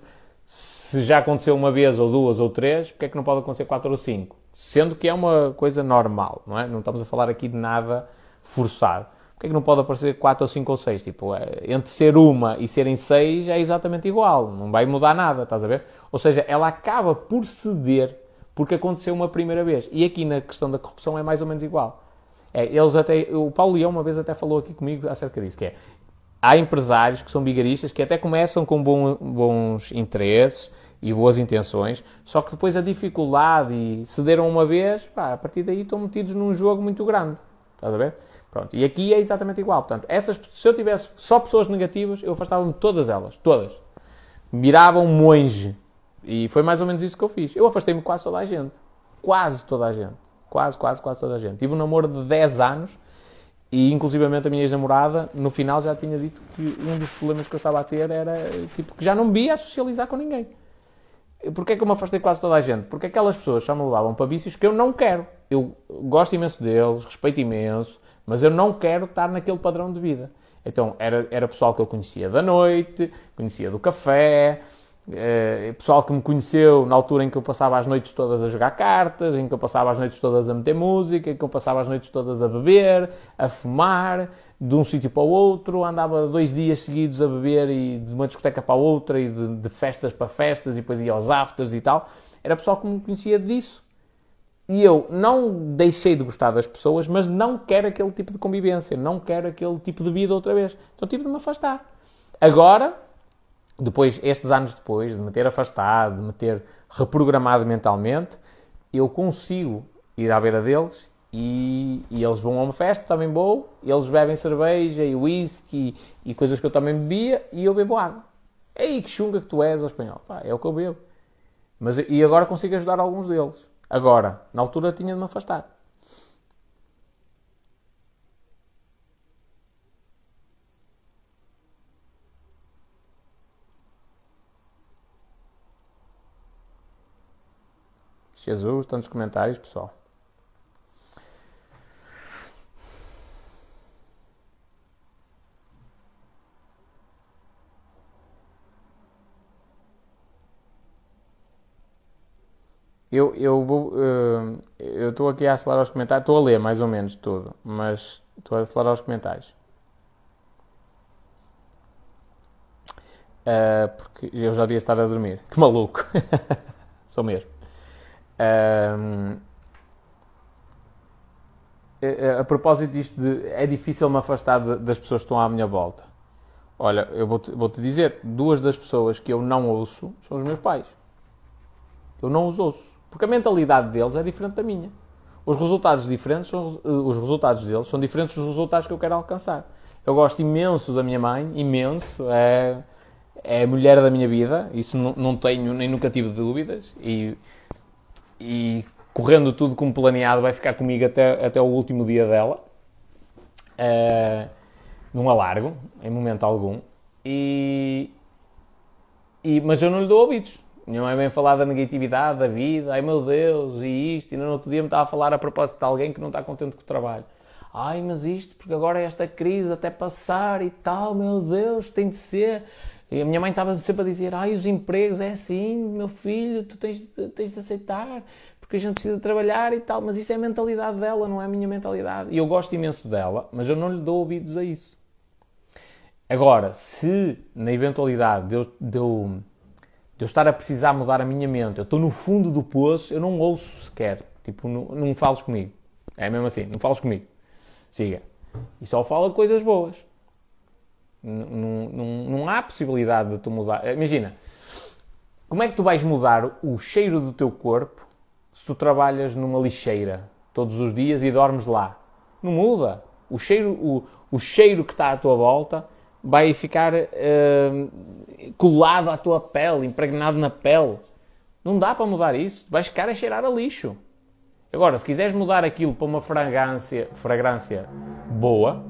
se já aconteceu uma vez, ou duas, ou três, porque é que não pode acontecer quatro ou cinco? Sendo que é uma coisa normal, não é? Não estamos a falar aqui de nada forçado. Porquê é que não pode aparecer 4 ou 5 ou 6? Tipo, é, entre ser uma e serem 6 é exatamente igual, não vai mudar nada, estás a ver? Ou seja, ela acaba por ceder porque aconteceu uma primeira vez. E aqui na questão da corrupção é mais ou menos igual. É, eles até, o Paulo Leão uma vez até falou aqui comigo acerca disso, que é, há empresários que são bigaristas que até começam com bom, bons interesses e boas intenções, só que depois a dificuldade e cederam uma vez, pá, a partir daí estão metidos num jogo muito grande. Estás a ver? Pronto. E aqui é exatamente igual. Portanto, essas, se eu tivesse só pessoas negativas, eu afastava-me de todas elas. Todas. Mirava um monge. E foi mais ou menos isso que eu fiz. Eu afastei-me quase toda a gente. Quase toda a gente. Quase, quase, quase toda a gente. Tive um namoro de 10 anos e, inclusivamente, a minha ex-namorada, no final, já tinha dito que um dos problemas que eu estava a ter era, tipo, que já não me via a socializar com ninguém. Porquê é que eu me afastei quase toda a gente? Porque aquelas pessoas só me levavam para vícios que eu não quero. eu gosto imenso deles, respeito imenso, mas eu não quero estar naquele padrão de vida. Então, era, era pessoal que eu conhecia da noite, conhecia do café, eh, pessoal que me conheceu na altura em que eu passava as noites todas a jogar cartas, em que eu passava as noites todas a meter música, em que eu passava as noites todas a beber, a fumar, de um sítio para o outro, andava dois dias seguidos a beber e de uma discoteca para outra e de, de festas para festas e depois ia aos afters e tal. Era pessoal que me conhecia disso. E eu não deixei de gostar das pessoas, mas não quero aquele tipo de convivência, não quero aquele tipo de vida outra vez. Então tive de me afastar. Agora, depois, estes anos depois, de me ter afastado, de me ter reprogramado mentalmente, eu consigo ir à beira deles e, e eles vão a uma festa, também vou, eles bebem cerveja e whisky e, coisas que eu também bebia e eu bebo água. Aí que chunga que tu és, ó espanhol. Pá, é o que eu bebo. Mas, e agora consigo ajudar alguns deles. Agora, na altura tinha de me afastar. Jesus, tantos comentários, pessoal. Eu, eu vou. Uh, eu estou aqui a acelerar os comentários, estou a ler mais ou menos tudo, mas estou a acelerar os comentários. Uh, porque eu já devia estar a dormir. Que maluco! Sou mesmo. Uh, a, propósito disto de é difícil me afastar de, das pessoas que estão à minha volta. Olha, eu vou-te vou -te dizer, duas das pessoas que eu não ouço são os meus pais. Eu não os ouço. Porque a mentalidade deles é diferente da minha. Os resultados diferentes são, eh, os resultados deles são diferentes dos resultados que eu quero alcançar. Eu gosto imenso da minha mãe, imenso. É, é a mulher da minha vida, isso não, não tenho nem nunca tive dúvidas. E, e correndo tudo como planeado, vai ficar comigo até, até o último dia dela. Uh, num alargo, em momento algum. E, e, mas eu não lhe dou ouvidos. Não é bem falar da negatividade da vida, ai meu Deus, e isto, e no outro dia me estava a falar a propósito de alguém que não está contente com o trabalho. Ai, mas isto, porque agora esta crise até passar e tal, meu Deus, tem de ser. E a minha mãe estava sempre a dizer: ai, os empregos é assim, meu filho, tu tens, tens de aceitar, porque a gente precisa trabalhar e tal. Mas isso é a mentalidade dela, não é a minha mentalidade. E eu gosto imenso dela, mas eu não lhe dou ouvidos a isso. Agora, se na eventualidade de de de eu estar a precisar mudar a minha mente, eu estou no fundo do poço, eu não ouço sequer. Tipo, não, não fales comigo. É mesmo assim, não fales comigo. Siga. E só fala coisas boas. Não, não, não há possibilidade de tu mudar. Imagina, como é que tu vais mudar o cheiro do teu corpo se tu trabalhas numa lixeira todos os dias e dormes lá? Não muda. O cheiro, o, o cheiro que está à tua volta vai ficar uh, colado à tua pele, impregnado na pele. Não dá para mudar isso. Vais ficar a cheirar a lixo. Agora, se quiseres mudar aquilo para uma fragrância, fragrância boa,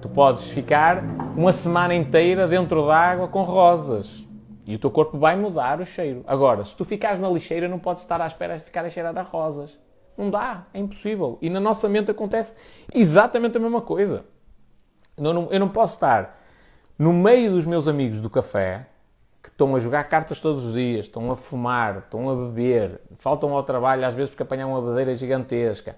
tu podes ficar uma semana inteira dentro da água com rosas. E o teu corpo vai mudar o cheiro. Agora, se tu ficares na lixeira, não podes estar à espera de ficar a cheirar a rosas. Não dá, é impossível. E na nossa mente acontece exatamente a mesma coisa. Eu não, eu não posso estar no meio dos meus amigos do café, que estão a jogar cartas todos os dias, estão a fumar, estão a beber, faltam ao trabalho às vezes porque apanham uma badeira gigantesca,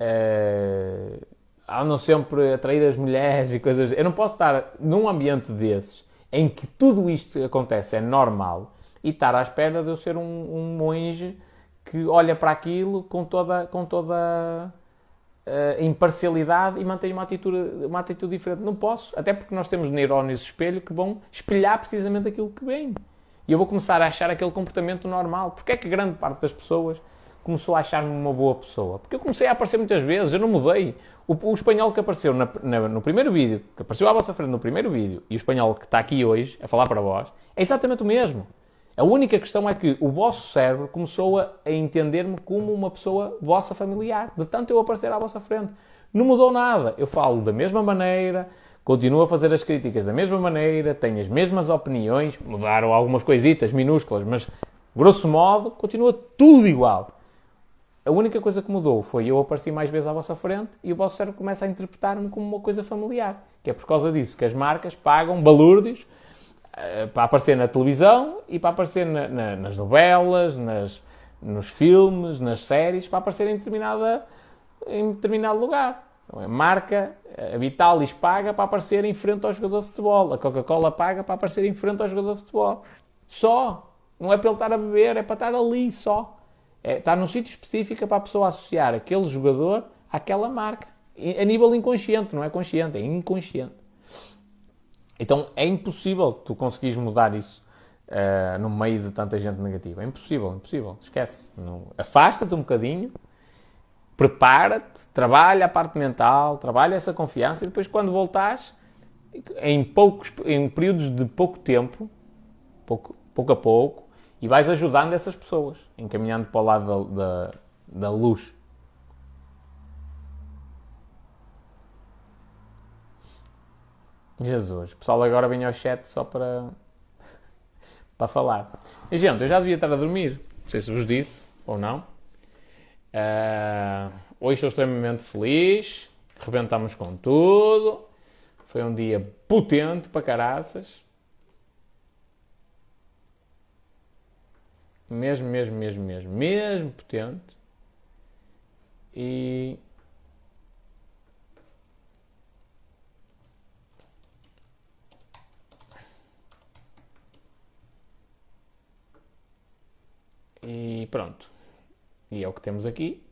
uh, andam sempre a trair as mulheres e coisas. Eu não posso estar num ambiente desses em que tudo isto acontece, é normal, e estar à espera de eu ser um, um monge que olha para aquilo com toda, com toda uh, imparcialidade e mantenho uma atitude, uma atitude diferente. Não posso, até porque nós temos neurónios espelho que vão espelhar precisamente aquilo que vem. E eu vou começar a achar aquele comportamento normal. Porque é que grande parte das pessoas começou a achar-me uma boa pessoa? Porque eu comecei a aparecer muitas vezes, eu não mudei. O, o espanhol que apareceu na, na, no primeiro vídeo, que apareceu à vossa frente no primeiro vídeo, e o espanhol que está aqui hoje a falar para vós, é exatamente o mesmo. A única questão é que o vosso cérebro começou a, entender-me como uma pessoa vossa familiar, de tanto eu aparecer à vossa frente. Não mudou nada. Eu falo da mesma maneira, continuo a fazer as críticas da mesma maneira, tenho as mesmas opiniões, mudaram algumas coisitas minúsculas, mas grosso modo continua tudo igual. A única coisa que mudou foi eu apareci mais vezes à vossa frente e o vosso cérebro começa a interpretar-me como uma coisa familiar. Que é por causa disso que as marcas pagam balúrdios para aparecer na televisão e para aparecer na, na, nas novelas, nas, nos filmes, nas séries, para aparecer em, determinada, em determinado lugar. Então, a marca, a Vitalis paga para aparecer em frente ao jogador de futebol. A Coca-Cola paga para aparecer em frente ao jogador de futebol. Só. Não é para ele estar a beber, é para estar ali só. É, está num sítio específico para a pessoa associar aquele jogador àquela marca. A nível inconsciente, não é consciente, é inconsciente. Então é impossível tu conseguires mudar isso uh, no meio de tanta gente negativa. É impossível, impossível. Esquece. Afasta-te um bocadinho, prepara-te, trabalha a parte mental, trabalha essa confiança e depois quando voltares, em, poucos, em períodos de pouco tempo, pouco, pouco a pouco, e vais ajudando essas pessoas, encaminhando para o lado da, da, da luz. Jesus, o pessoal agora vem ao chat só para, para falar. E, gente, eu já devia estar a dormir, não sei se vos disse ou não. Uh, hoje estou extremamente feliz, rebentamos com tudo. Foi um dia potente para caraças. Mesmo, mesmo, mesmo, mesmo, mesmo potente. E. E pronto. E é o que temos aqui.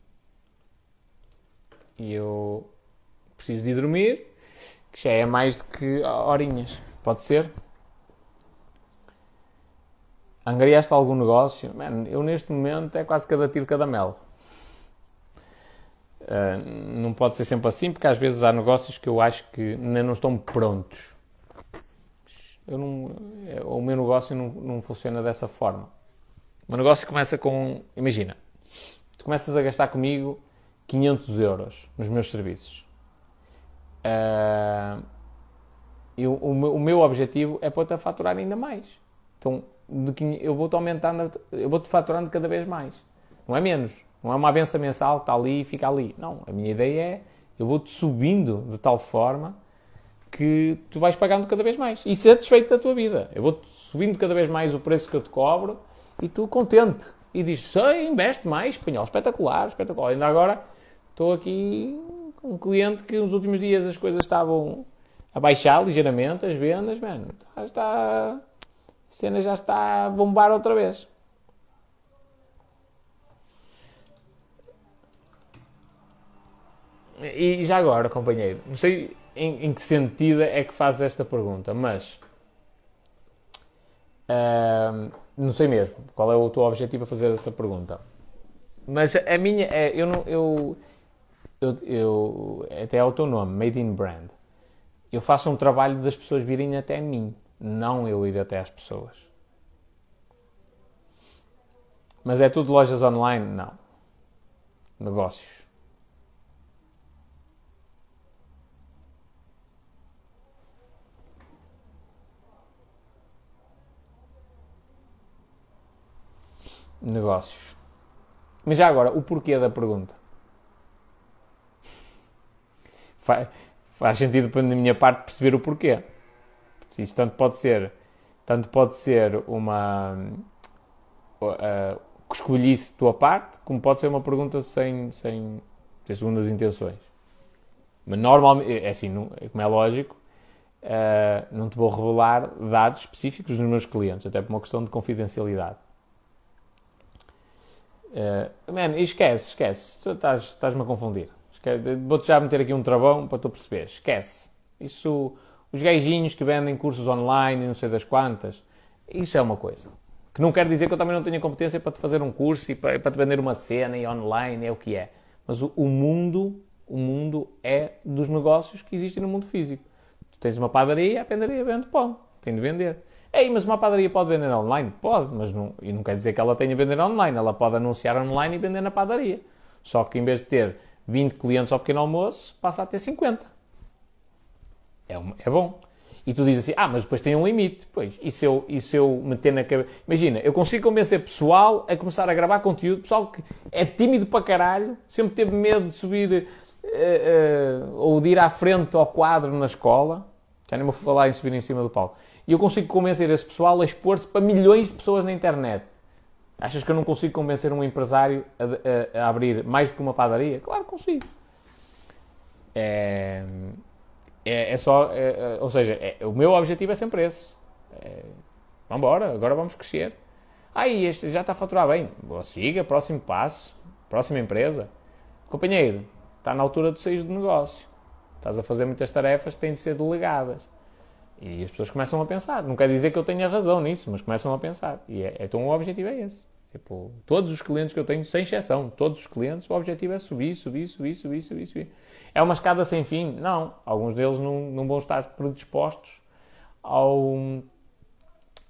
E eu preciso de ir dormir, que já é mais do que horinhas. Pode ser? Angariaste algum negócio? Man, eu neste momento é quase cada tiro, cada mel. Uh, não pode ser sempre assim, porque às vezes há negócios que eu acho que ainda não estão prontos. Eu não, é, o meu negócio não, não funciona dessa forma. O meu negócio começa com. Imagina, tu começas a gastar comigo 500 euros nos meus serviços. Uh, eu, o, meu, o meu objetivo é para-te a faturar ainda mais. Então, eu vou-te aumentando, eu vou-te faturando cada vez mais. Não é menos. Não é uma benção mensal que está ali e fica ali. Não. A minha ideia é eu vou-te subindo de tal forma que tu vais pagando cada vez mais. E satisfeito da tua vida. Eu vou-te subindo cada vez mais o preço que eu te cobro e tu contente. E dizes, sei, investe mais, espanhol, espetacular, espetacular. Ainda agora estou aqui com um cliente que nos últimos dias as coisas estavam a baixar ligeiramente, as vendas, mano, está cena já está a bombar outra vez. E já agora, companheiro, não sei em, em que sentido é que fazes esta pergunta, mas uh, não sei mesmo qual é o teu objetivo a fazer essa pergunta. Mas a minha é, eu não, eu, eu, eu até é o teu nome, Made in Brand. Eu faço um trabalho das pessoas virem até mim não eu ir até às pessoas. Mas é tudo lojas online? Não. Negócios. Negócios. Mas já agora, o porquê da pergunta? Faz, faz sentido da minha parte perceber o porquê. Isto tanto pode ser, tanto pode ser uma uh, escolhice tua parte, como pode ser uma pergunta sem, sem ter segundas intenções. Mas normalmente, é assim, não, como é lógico, uh, não te vou revelar dados específicos dos meus clientes, até por uma questão de confidencialidade. Uh, man, esquece, esquece. Tu estás, estás-me a confundir. Vou-te já meter aqui um travão para tu perceber. Esquece. Isso os gajinhos que vendem cursos online, não sei das quantas, isso é uma coisa. Que não quer dizer que eu também não tenha competência para te fazer um curso e para, para te vender uma cena e online, é o que é. Mas o, o, mundo, o mundo é dos negócios que existem no mundo físico. Tu tens uma padaria, a padaria vende pão, tem de vender. Ei, mas uma padaria pode vender online? Pode, mas não, e não quer dizer que ela tenha de vender online. Ela pode anunciar online e vender na padaria. Só que em vez de ter 20 clientes ao pequeno almoço, passa a ter 50 é, é bom. E tu dizes assim, ah, mas depois tem um limite. Pois, e se eu, e se eu meter na cabeça... Imagina, eu consigo convencer pessoal a começar a gravar conteúdo, pessoal que é tímido para caralho, sempre teve medo de subir uh, uh, ou de ir à frente ao quadro na escola, já nem vou falar em subir em cima do palco. E eu consigo convencer esse pessoal a expor-se para milhões de pessoas na internet. Achas que eu não consigo convencer um empresário a, a, a abrir mais do que uma padaria? Claro que consigo. É, é, é só, é, é ou seja, é, o meu objetivo é sempre esse. É, vamos embora, agora vamos crescer. Ah, e este já está a faturar bem. Boa, siga, próximo passo, próxima empresa. Companheiro, está na altura de sair do negócio. Estás a fazer muitas tarefas que têm de ser delegadas. E as pessoas começam a pensar. Não quer dizer que eu tenha razão nisso, mas começam a pensar. E é, então o objetivo é esse. Tipo, todos os clientes que eu tenho, sem exceção, todos os clientes, o objetivo é subir, subir, subir, subir, subir, subir. É uma escada sem fim? Não. Alguns deles não, não vão estar predispostos ao,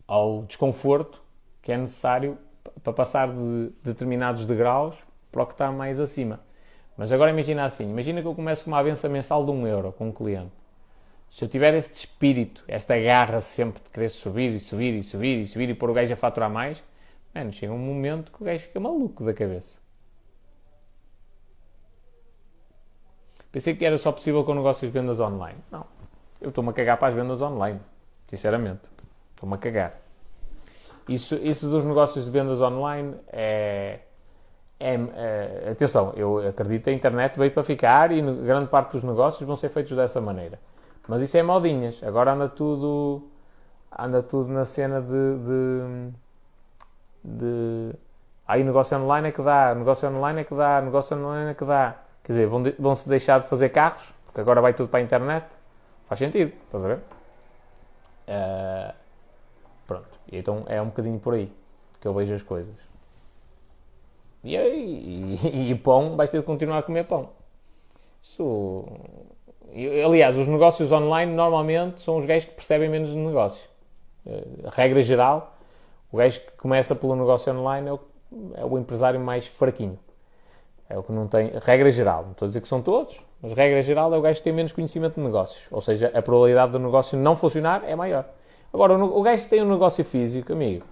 ao desconforto que é necessário para passar de determinados degraus para o que está mais acima. Mas agora imagina assim, imagina que eu começo com uma avença mensal de um euro com um cliente se eu tiver este espírito, esta garra sempre de querer subir e subir e subir e subir e pôr o gajo a faturar mais, mano, chega um momento que o gajo fica maluco da cabeça. Pensei que era só possível com negócios de vendas online. Não. Eu estou-me a cagar para as vendas online. Sinceramente. Estou-me a cagar. Isso, isso dos negócios de vendas online é, é, é, Atenção, eu acredito que a internet veio para ficar e grande parte dos negócios vão ser feitos dessa maneira. Mas isso é modinhas. Agora anda tudo. Anda tudo na cena de. de, de aí negócio online é que dá, negócio online é que dá, negócio online é que dá. Quer dizer, vão, vão se deixar de fazer carros, porque agora vai tudo para a internet. Faz sentido, estás a ver? Uh, pronto. E então é um bocadinho por aí que eu vejo as coisas. E, aí, e, e pão, vais ter de continuar a comer pão. Isso Aliás, os negócios online normalmente são os gajos que percebem menos de negócio. Eh, a regra geral, o gajo que começa pelo negócio online é o, é o empresário mais fraquinho. É o que não tem. Regra geral, não estou a dizer que são todos, mas regra geral é o gajo que tem menos conhecimento de negócios. Ou seja, a probabilidade do negócio não funcionar é maior. Agora, o gajo que tem um negócio físico, amigo,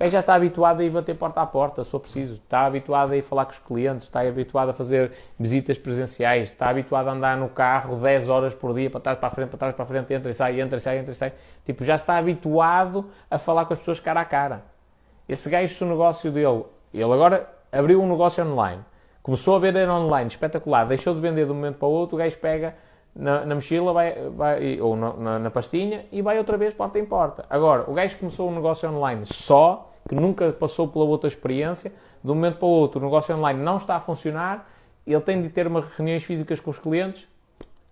gajo já está habituado a ir bater porta a porta, se for preciso. Está habituado a ir falar com os clientes, está habituado a fazer visitas presenciais, está habituado a andar no carro 10 horas por dia, para trás, para a frente, para trás, para a frente, entra e sai, entra e sai, entra e sai. Tipo, já está habituado a falar com as pessoas cara a cara. Esse gajo, se o negócio dele, ele agora abriu um negócio online, começou a vender online, espetacular, deixou de vender de um momento para o outro, o gajo pega na, na mochila vai, vai, ou na, na, pastinha e vai outra vez porta em porta. Agora, o gajo começou um negócio online só, que nunca passou pela outra experiência, de um momento para o outro o negócio online não está a funcionar, ele tem de ter umas reuniões físicas com os clientes,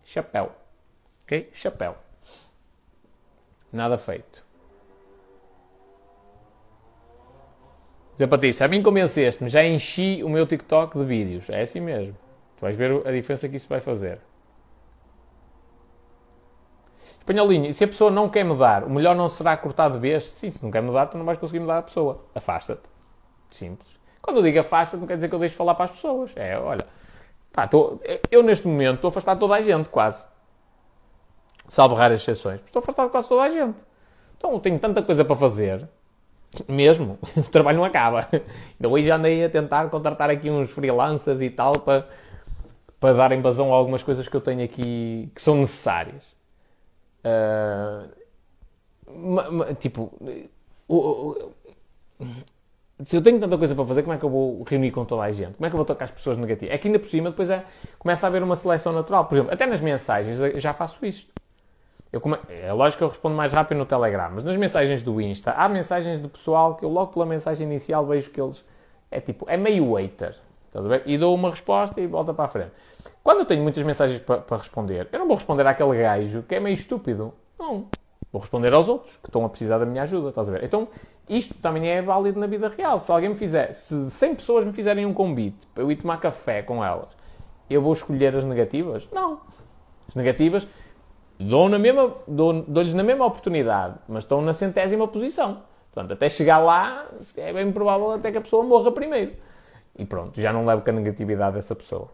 chapéu. Ok? Chapéu. Nada feito. Zé Patrícia, a mim convenceste-me, já enchi o meu TikTok de vídeos. É assim mesmo. Tu vais ver a diferença que isso vai fazer. Espanholinho, se a pessoa não quer mudar, o melhor não será cortar de vez? Sim, se não quer mudar, tu não vais conseguir mudar a pessoa. Afasta-te. Simples. Quando eu digo afasta-te, não quer dizer que eu deixe de falar para as pessoas. É, olha, pá, tô, eu neste momento estou a afastar toda a gente, quase. Salvo raras exceções. Estou a afastar quase toda a gente. Então tenho tanta coisa para fazer, mesmo, o trabalho não acaba. Então hoje andei a tentar contratar aqui uns freelancers e tal para, para dar invasão a algumas coisas que eu tenho aqui que são necessárias. Ma, tipo, se eu tenho tanta coisa para fazer, como é que eu vou reunir com toda a gente? Como é que eu vou tocar as pessoas negativas? É que ainda por cima depois é, começa a haver uma seleção natural. Por exemplo, até nas mensagens eu já faço isto. Eu come... É lógico que eu respondo mais rápido no Telegram, mas nas mensagens do Insta, há mensagens de pessoal que eu logo pela mensagem inicial vejo que eles. É tipo, é meio waiter. Estás a ver? E dou uma resposta e volta para a frente. Quando eu tenho muitas mensagens para, responder, eu não vou responder àquele gajo que é meio estúpido. Não. Vou responder aos outros que estão a precisar da minha ajuda, estás a ver? Então, isto também é válido na vida real. Se alguém me fizer, se 100 pessoas me fizerem um convite para eu ir tomar café com elas, eu vou escolher as negativas? Não. As negativas dou na mesma, dou, dou-lhes na mesma oportunidade, mas estão na centésima posição. Portanto, até chegar lá, é bem provável até que a pessoa morra primeiro. E pronto, já não levo com a negatividade dessa pessoa.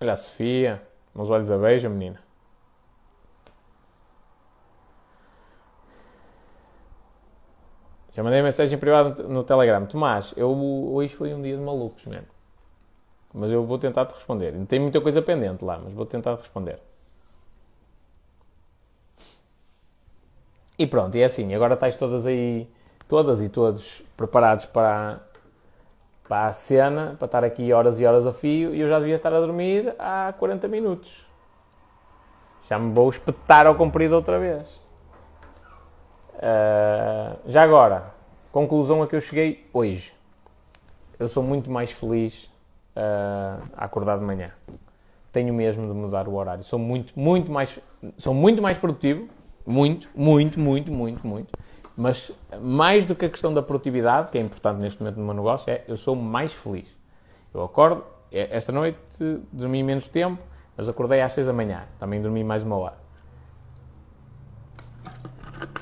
Olha a Sofia, meus olhos a beija, menina. Já mandei mensagem privada no, Telegram. Tomás, eu, hoje foi um dia de malucos mesmo. Mas eu vou tentar te responder. Tem muita coisa pendente lá, mas vou tentar responder. E pronto, e é assim. Agora estáis todas aí, todas e todos preparados para, para a cena, para estar aqui horas e horas a fio. E eu já devia estar a dormir há 40 minutos. Já me vou espetar ao comprido outra vez. Uh, já agora, conclusão a que eu cheguei hoje. Eu sou muito mais feliz uh, a acordar de manhã. Tenho mesmo de mudar o horário. Sou muito, muito mais, sou muito mais produtivo. Muito, muito, muito, muito, muito. Mas mais do que a questão da produtividade, que é importante neste momento no meu negócio, é eu sou mais feliz. Eu acordo, é, esta noite dormi menos tempo, mas acordei às 6 da manhã. Também dormi mais uma hora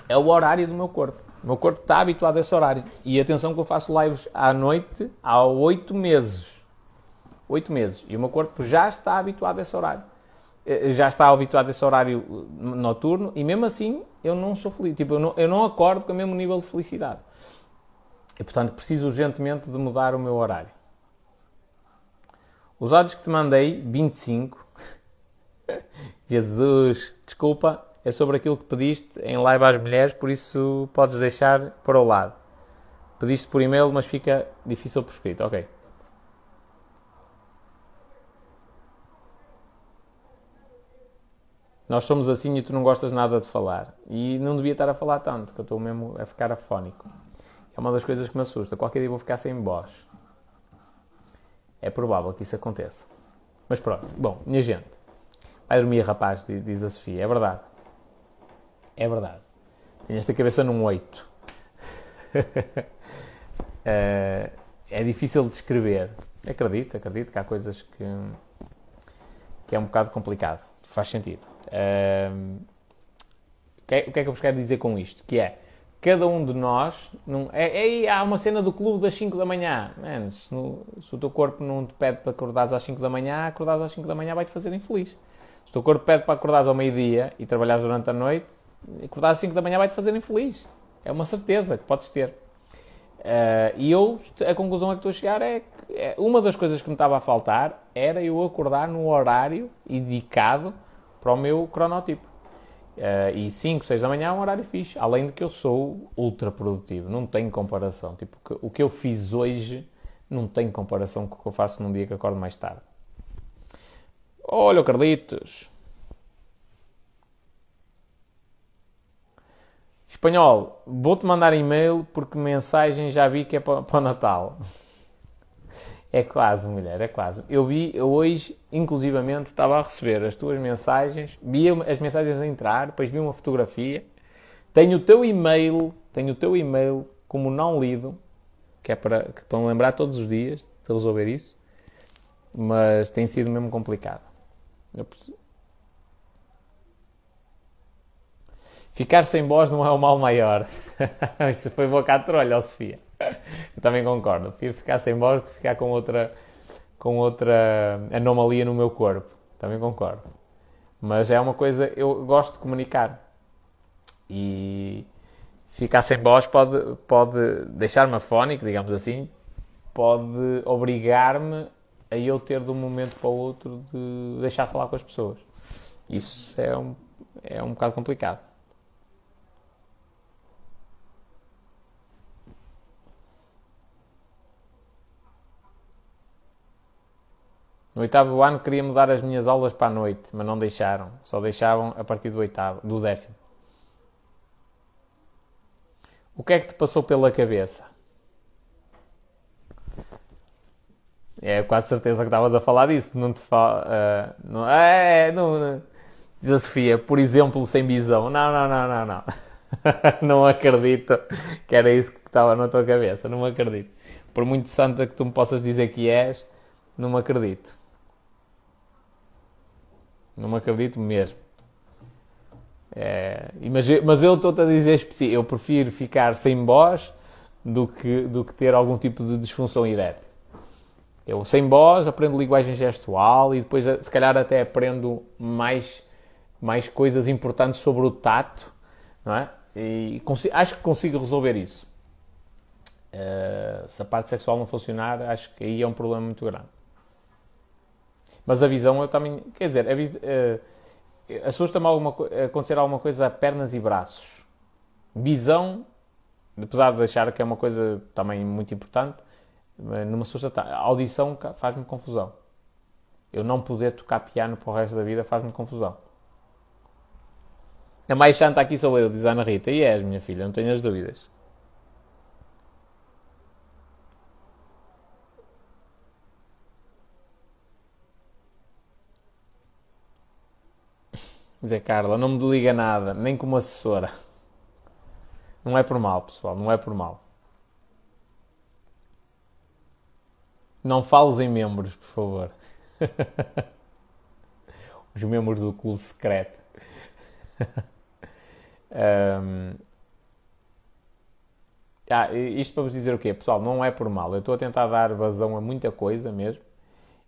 é o horário do meu corpo. O meu corpo está habituado a esse horário. E atenção que eu faço lives à noite há oito meses. Oito meses. E o meu corpo já está habituado a esse horário. Eh, já está habituado a esse horário eh, noturno e mesmo assim eu não sou feliz. Tipo, eu não, eu não acordo com o mesmo nível de felicidade. E portanto preciso urgentemente de mudar o meu horário. Os áudios que te mandei, 25. Jesus, desculpa, é sobre aquilo que pediste em live às mulheres, por isso podes deixar para o lado. Pediste por e-mail, mas fica difícil por escrito. Ok. Nós somos assim e tu não gostas nada de falar. E não devia estar a falar tanto, que eu estou mesmo a ficar afónico. É uma das coisas que me assusta. Qualquer dia vou ficar sem voz. É provável que isso aconteça. Mas pronto. Bom, minha gente. Vai dormir, rapaz, diz a Sofia. É verdade. É verdade. Tenho esta cabeça num 8. é, é difícil de escrever. Acredito, acredito que há coisas que, que é um bocado complicado. Faz sentido. É, o, que é, o que é que eu vos quero dizer com isto? Que é, cada um de nós. Não, é, é, há uma cena do clube das 5 da manhã. Man, se, no, se, o teu corpo não te pede para acordares às 5 da manhã, acordares às 5 da manhã vai te fazer infeliz. Se o teu corpo pede para acordares ao meio-dia e trabalhares durante a noite, acordar às 5 da manhã vai te fazer infeliz. É uma certeza que podes ter. Uh, e eu, a conclusão a que estou a chegar é que é, uma das coisas que me estava a faltar era eu acordar no horário indicado para o meu cronotipo. Uh, e 5, 6 da manhã é um horário fixe. Além de que eu sou ultra produtivo, não tem comparação. Tipo, o que eu fiz hoje não tem comparação com o que eu faço num dia que acordo mais tarde. Olha, Carlitos, Espanhol, vou-te mandar e-mail porque mensagem já vi que é para, para o Natal. É quase, mulher, é quase. Eu vi, eu hoje, inclusivamente, estava a receber as tuas mensagens, vi as mensagens a entrar, depois vi uma fotografia. Tenho o teu e-mail, tenho o teu e-mail como não lido, que é para, que, para me lembrar todos os dias de resolver isso, mas tem sido mesmo complicado. Eu, Ficar sem voz não é o mal maior. Isso foi boca a trolha, Sofia. Eu também concordo. Prefiro ficar sem voz do que ficar com outra, com outra anomalia no meu corpo. Também concordo. Mas é uma coisa, eu gosto de comunicar. E ficar sem voz pode, pode deixar-me afónico, digamos assim, pode obrigar-me a eu ter de um momento para o outro de deixar de falar com as pessoas. Isso é um, é um bocado complicado. No oitavo ano queria mudar as minhas aulas para a noite, mas não deixaram. Só deixavam a partir do oitavo, do décimo. O que é que te passou pela cabeça? É quase certeza que estavas a falar disso. Não te fala. Uh, não, é, não, não, Diz a Sofia, por exemplo, sem visão. Não, não, não, não, não. não acredito que era isso que estava na tua cabeça. Não acredito. Por muito santa que tu me possas dizer que és, não acredito. Não me acredito mesmo. É, mas, eu estou-te a dizer específico. Eu prefiro ficar sem voz do que, do que ter algum tipo de disfunção erétil. Eu, sem voz, aprendo linguagem gestual e depois, se calhar, até aprendo mais, mais coisas importantes sobre o tato, não é? E consigo, acho que consigo resolver isso. Uh, se a parte sexual não funcionar, acho que aí é um problema muito grande. Mas a visão, eu também. Quer dizer, uh, assusta-me alguma, acontecer alguma coisa a pernas e braços. Visão, apesar de achar que é uma coisa também muito importante, não me assusta. A audição faz-me confusão. Eu não poder tocar piano para o resto da vida faz-me confusão. A mais santa aqui sou eu, diz a Ana Rita. E és, minha filha, não tenho as dúvidas. Zé Carla, não me liga nada, nem como assessora. Não é por mal, pessoal, não é por mal. Não fales em membros, por favor. Os membros do clube secreto. um... Ah, isto para vos dizer o quê? Pessoal, não é por mal. Eu estou a tentar dar vazão a muita coisa mesmo.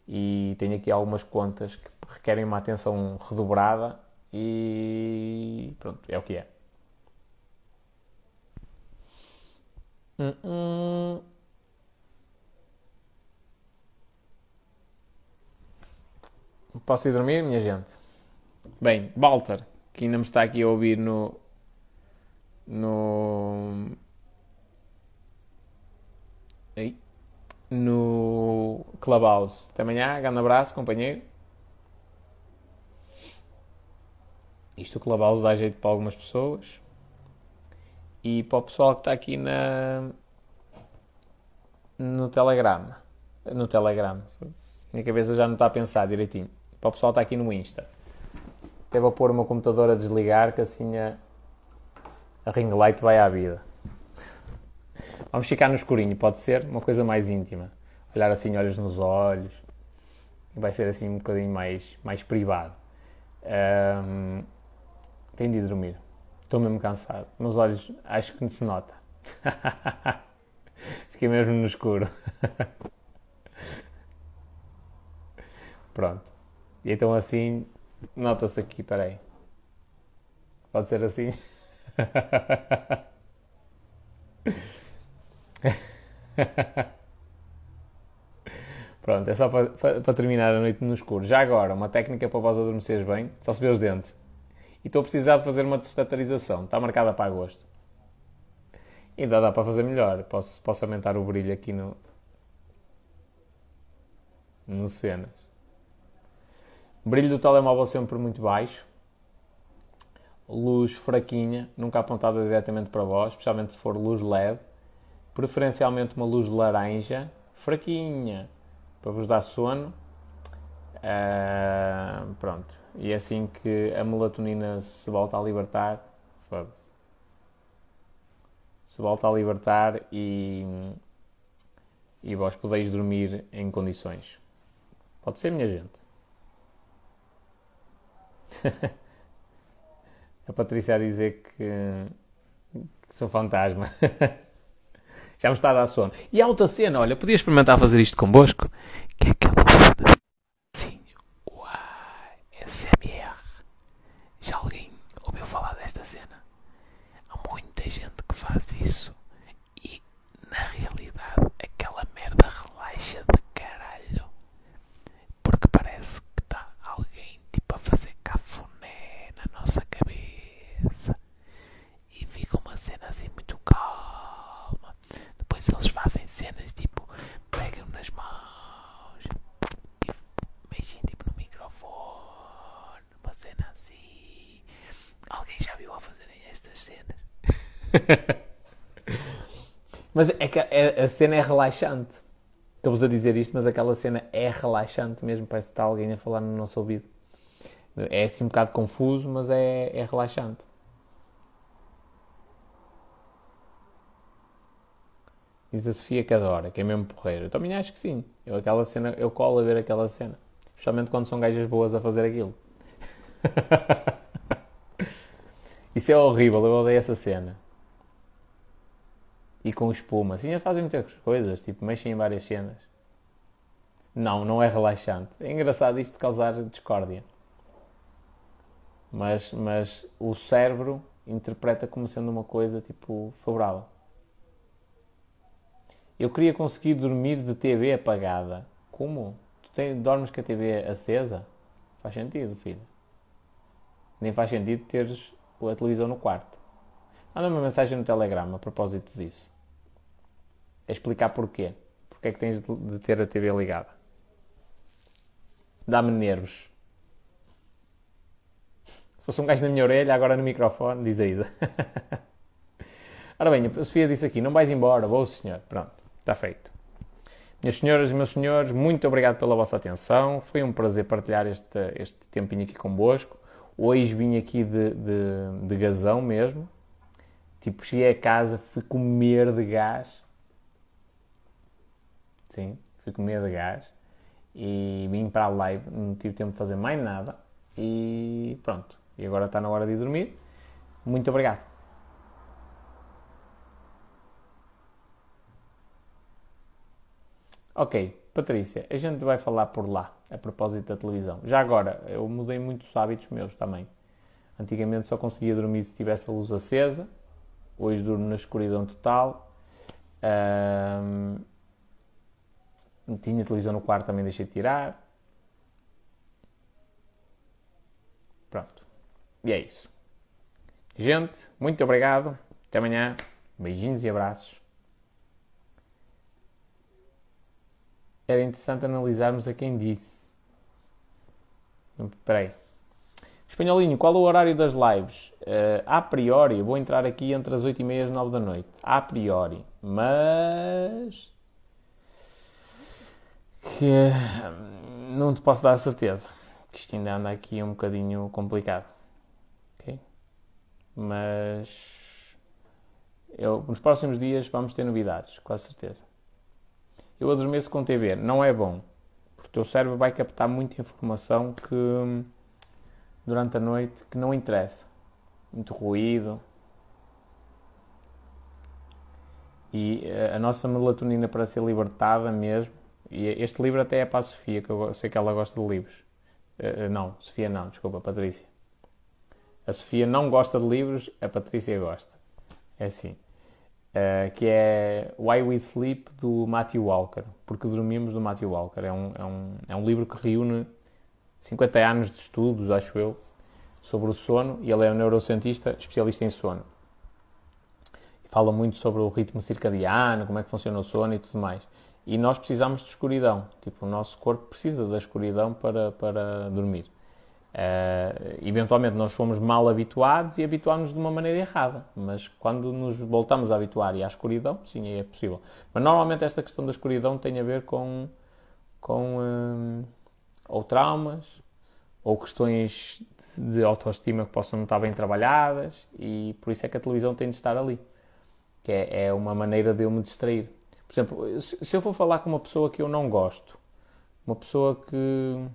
E tenho aqui algumas contas que requerem uma atenção redobrada. E pronto, é o que é. Hum, hum. Posso ir dormir, minha gente? Bem, Walter, que ainda me está aqui a ouvir no. no. No Clubhouse. Até amanhã, grande abraço, companheiro. Isto o Clubhouse dá jeito para algumas pessoas. E para o pessoal que está aqui na. no Telegram. No Telegram. Minha cabeça já não está a pensar direitinho. Para o pessoal que está aqui no Insta. Até vou pôr o meu computador a desligar que assim a, a ring light vai à vida. Vamos ficar no escurinho, pode ser uma coisa mais íntima. Olhar assim, olhos nos olhos. Vai ser assim um bocadinho mais, mais privado. Um, tenho de ir dormir. Estou mesmo cansado. Meus olhos acho que se nota. Fiquei mesmo no escuro. Pronto. E então assim, nota-se aqui, peraí. Pode ser assim? Pronto, é só para, para, terminar a noite no escuro. Já agora, uma técnica para vós adormeceres bem, só se vê os dentes. E estou a precisar de fazer uma destatarização. Está marcada para agosto. E ainda dá para fazer melhor. Posso, posso aumentar o brilho aqui no... No cenas. Brilho do telemóvel sempre muito baixo. Luz fraquinha, nunca apontada diretamente para vós, especialmente se for luz LED. Preferencialmente uma luz laranja, fraquinha, para vos dar sono. Uh, pronto. E é assim que a melatonina se volta a libertar, se volta a libertar e, e vós podeis dormir em condições. Pode ser, minha gente. a Patrícia a dizer que, que sou fantasma. Já me está a dar sono. E a outra cena, olha, podia experimentar fazer isto convosco? Que é assim, uai, SMR. Já alguém ouviu falar desta cena? Há muita gente que faz isso e, na realidade, aquela merda relaxa de caralho. Porque parece que está alguém tipo a fazer cafuné na nossa cabeça e fica uma cena assim muito calma. Depois eles fazem cenas tipo pegam nas mãos e mexem tipo no microfone, uma cena assim. Alguém já viu a fazerem estas cenas? Mas é que a, a cena é relaxante. Estou-vos a dizer isto, mas aquela cena é relaxante mesmo. Parece que está alguém a falar no nosso ouvido. É assim um bocado confuso, mas é, é relaxante. Diz a Sofia que adora, que é mesmo porreiro. Eu também acho que sim. Eu, aquela cena, eu colo a ver aquela cena. Especialmente quando são gajas boas a fazer aquilo. Isso é horrível, eu odeio essa cena. E com espuma. Assim, fazem muitas coisas, tipo, mexem em várias cenas. Não, não é relaxante. É engraçado isto causar discórdia. Mas, mas o cérebro interpreta como sendo uma coisa tipo favorável. Eu queria conseguir dormir de TV apagada. Como? Tu tem, dormes com a TV acesa? Faz sentido, filho. Nem faz sentido teres a televisão no quarto. Manda uma mensagem no Telegram a propósito disso. É explicar porquê. Porque é que tens de ter a TV ligada. Dá-me nervos. Se fosse um gajo na minha orelha, agora no microfone, diz a Isa. Ora bem, a Sofia disse aqui: não vais embora, vou, senhor. Pronto, está feito. Minhas senhoras e meus senhores, muito obrigado pela vossa atenção. Foi um prazer partilhar este, este tempinho aqui convosco. Hoje vim aqui de, de, de gazão mesmo. Tipo, cheguei a casa, fui comer de gás. Sim, fui comer de gás. E vim para a live, não tive tempo de fazer mais nada. E pronto. E agora está na hora de ir dormir. Muito obrigado. Ok, Patrícia, a gente vai falar por lá, a propósito da televisão. Já agora, eu mudei muitos hábitos meus também. Antigamente só conseguia dormir se tivesse a luz acesa, hoje durmo na escuridão total. Um, tinha televisão no quarto, também deixei de tirar. Pronto. E é isso. Gente, muito obrigado. Até amanhã. Beijinhos e abraços. era interessante analisarmos a quem disse. Espera aí. Espanholinho, qual o horário das lives? Uh, a priori, vou entrar aqui entre as 8 e meia e as 9 da noite. A priori. Mas. Que. Não te posso dar a certeza. Que isto ainda anda aqui um bocadinho complicado. Ok? Mas. Eu, nos próximos dias vamos ter novidades, com certeza eu adormeço com TV. Não é bom, porque o teu cérebro vai captar muita informação que durante a noite que não interessa. Muito ruído. E eh, a nossa melatonina para ser libertada mesmo. E este livro até é para a Sofia, que eu sei que ela gosta de livros. Uh, não, Sofia não, desculpa, Patrícia. A Sofia não gosta de livros, a Patrícia gosta. É assim. Uh, que é Why We Sleep, do Matthew Walker, porque dormimos do Matthew Walker. É um, é um, é um livro que reúne 50 anos de estudos, acho eu, sobre o sono, e ele é um neurocientista especialista em sono. Fala muito sobre o ritmo circadiano, como é que funciona o sono e tudo mais. E nós precisamos de escuridão, tipo, o nosso corpo precisa da escuridão para, para dormir. Uh, eventualmente nós fomos mal habituados e habituámos de uma maneira errada, mas quando nos voltamos a habituar e à escuridão, sim, é possível. Mas normalmente esta questão da escuridão tem a ver com, com um, ou traumas ou questões de autoestima que possam não estar bem trabalhadas e por isso é que a televisão tem de estar ali, que é, é uma maneira de eu me distrair. Por exemplo, se eu for falar com uma pessoa que eu não gosto, uma pessoa que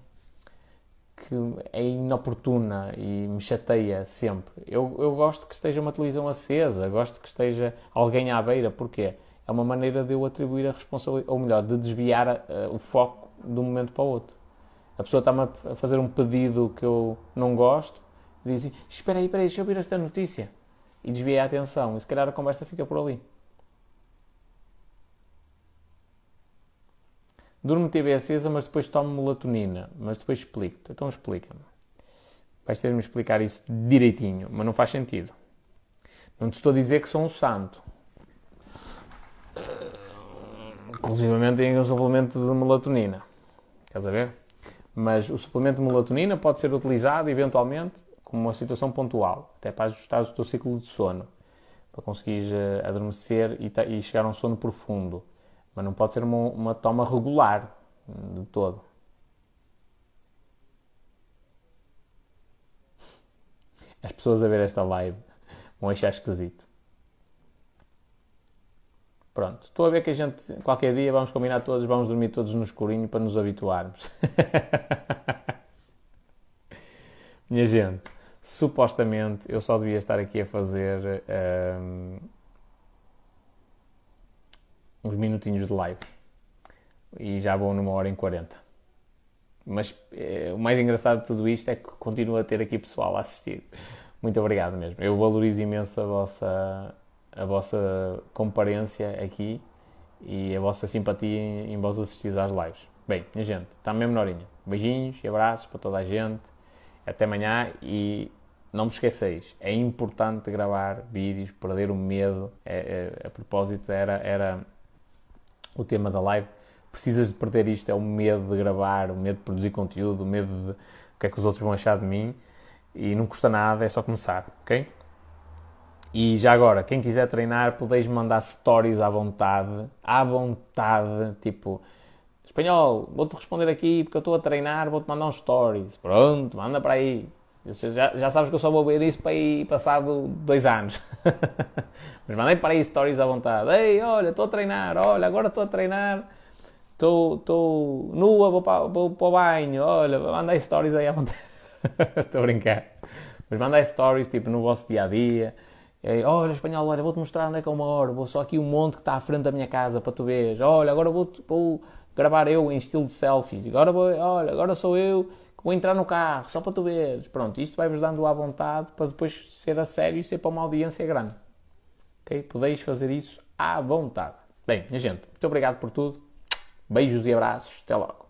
que é inoportuna e me chateia sempre. Eu, eu gosto que esteja uma televisão acesa, gosto que esteja alguém à beira, porque é uma maneira de eu atribuir a responsabilidade, ou melhor, de desviar uh, o foco de um momento para o outro. A pessoa está-me a fazer um pedido que eu não gosto, e diz assim, espera aí, espera aí, deixa eu ouvir esta notícia. E desvia a atenção, e se calhar a conversa fica por ali. Durmo acesa, mas depois tomo melatonina. Mas depois explico-te. Então explica-me. Vais ter de me explicar isso direitinho, mas não faz sentido. Não te estou a dizer que sou um santo. Inclusive tem um suplemento de melatonina. Estás a ver? Mas o suplemento de melatonina pode ser utilizado eventualmente como uma situação pontual, até para ajustar o teu ciclo de sono, para conseguires eh, adormecer e chegar a um sono profundo. Mas não pode ser uma, uma toma regular de todo. As pessoas a ver esta live vão achar esquisito. Pronto, estou a ver que a gente, qualquer dia, vamos combinar todos, vamos dormir todos no escurinho para nos habituarmos. Minha gente, supostamente eu só devia estar aqui a fazer. Um, uns minutinhos de live. e já vou numa hora em 40. Mas é, o mais engraçado de tudo isto é que continua a ter aqui pessoal a assistir. Muito obrigado mesmo. Eu valorizo imenso a vossa, a vossa comparência aqui e a vossa simpatia em, em vós assistir às lives. Bem, minha gente, está mesmo na horinha. Beijinhos e abraços para toda a gente. Até amanhã e não me esqueceis, é importante gravar vídeos, perder o medo. É, é, a propósito, era, era o tema da live. Precisas de perder isto, é o medo de gravar, o medo de produzir conteúdo, o medo de o que é que os outros vão achar de mim. E não custa nada, é só começar, ok? E já agora, quem quiser treinar, podeis mandar stories à vontade, à vontade, tipo, espanhol, vou-te responder aqui porque eu estou a treinar, vou-te mandar uns stories. Pronto, manda para aí. Já, já sabes que eu só vou ver isso para aí passado dois anos. Mas mandei para aí stories à vontade. Ei, olha, estou a treinar, olha, agora estou a treinar, estou nua, vou para, vou para o banho, olha, mandei stories aí à vontade. estou a brincar. Mas mandei stories tipo no vosso dia a dia. E, olha, espanhol, olha, vou-te mostrar onde é que eu moro. Vou só aqui um monte que está à frente da minha casa para tu veres. Olha, agora vou, vou gravar eu em estilo de selfies. Agora vou, olha, agora sou eu vou entrar no carro, só para tu veres. Pronto, isto vai-vos dando à vontade para depois ser a sério e ser para uma audiência grande. Ok? Podeis fazer isso à vontade. Bem, minha gente, muito obrigado por tudo. Beijos e abraços. Até logo.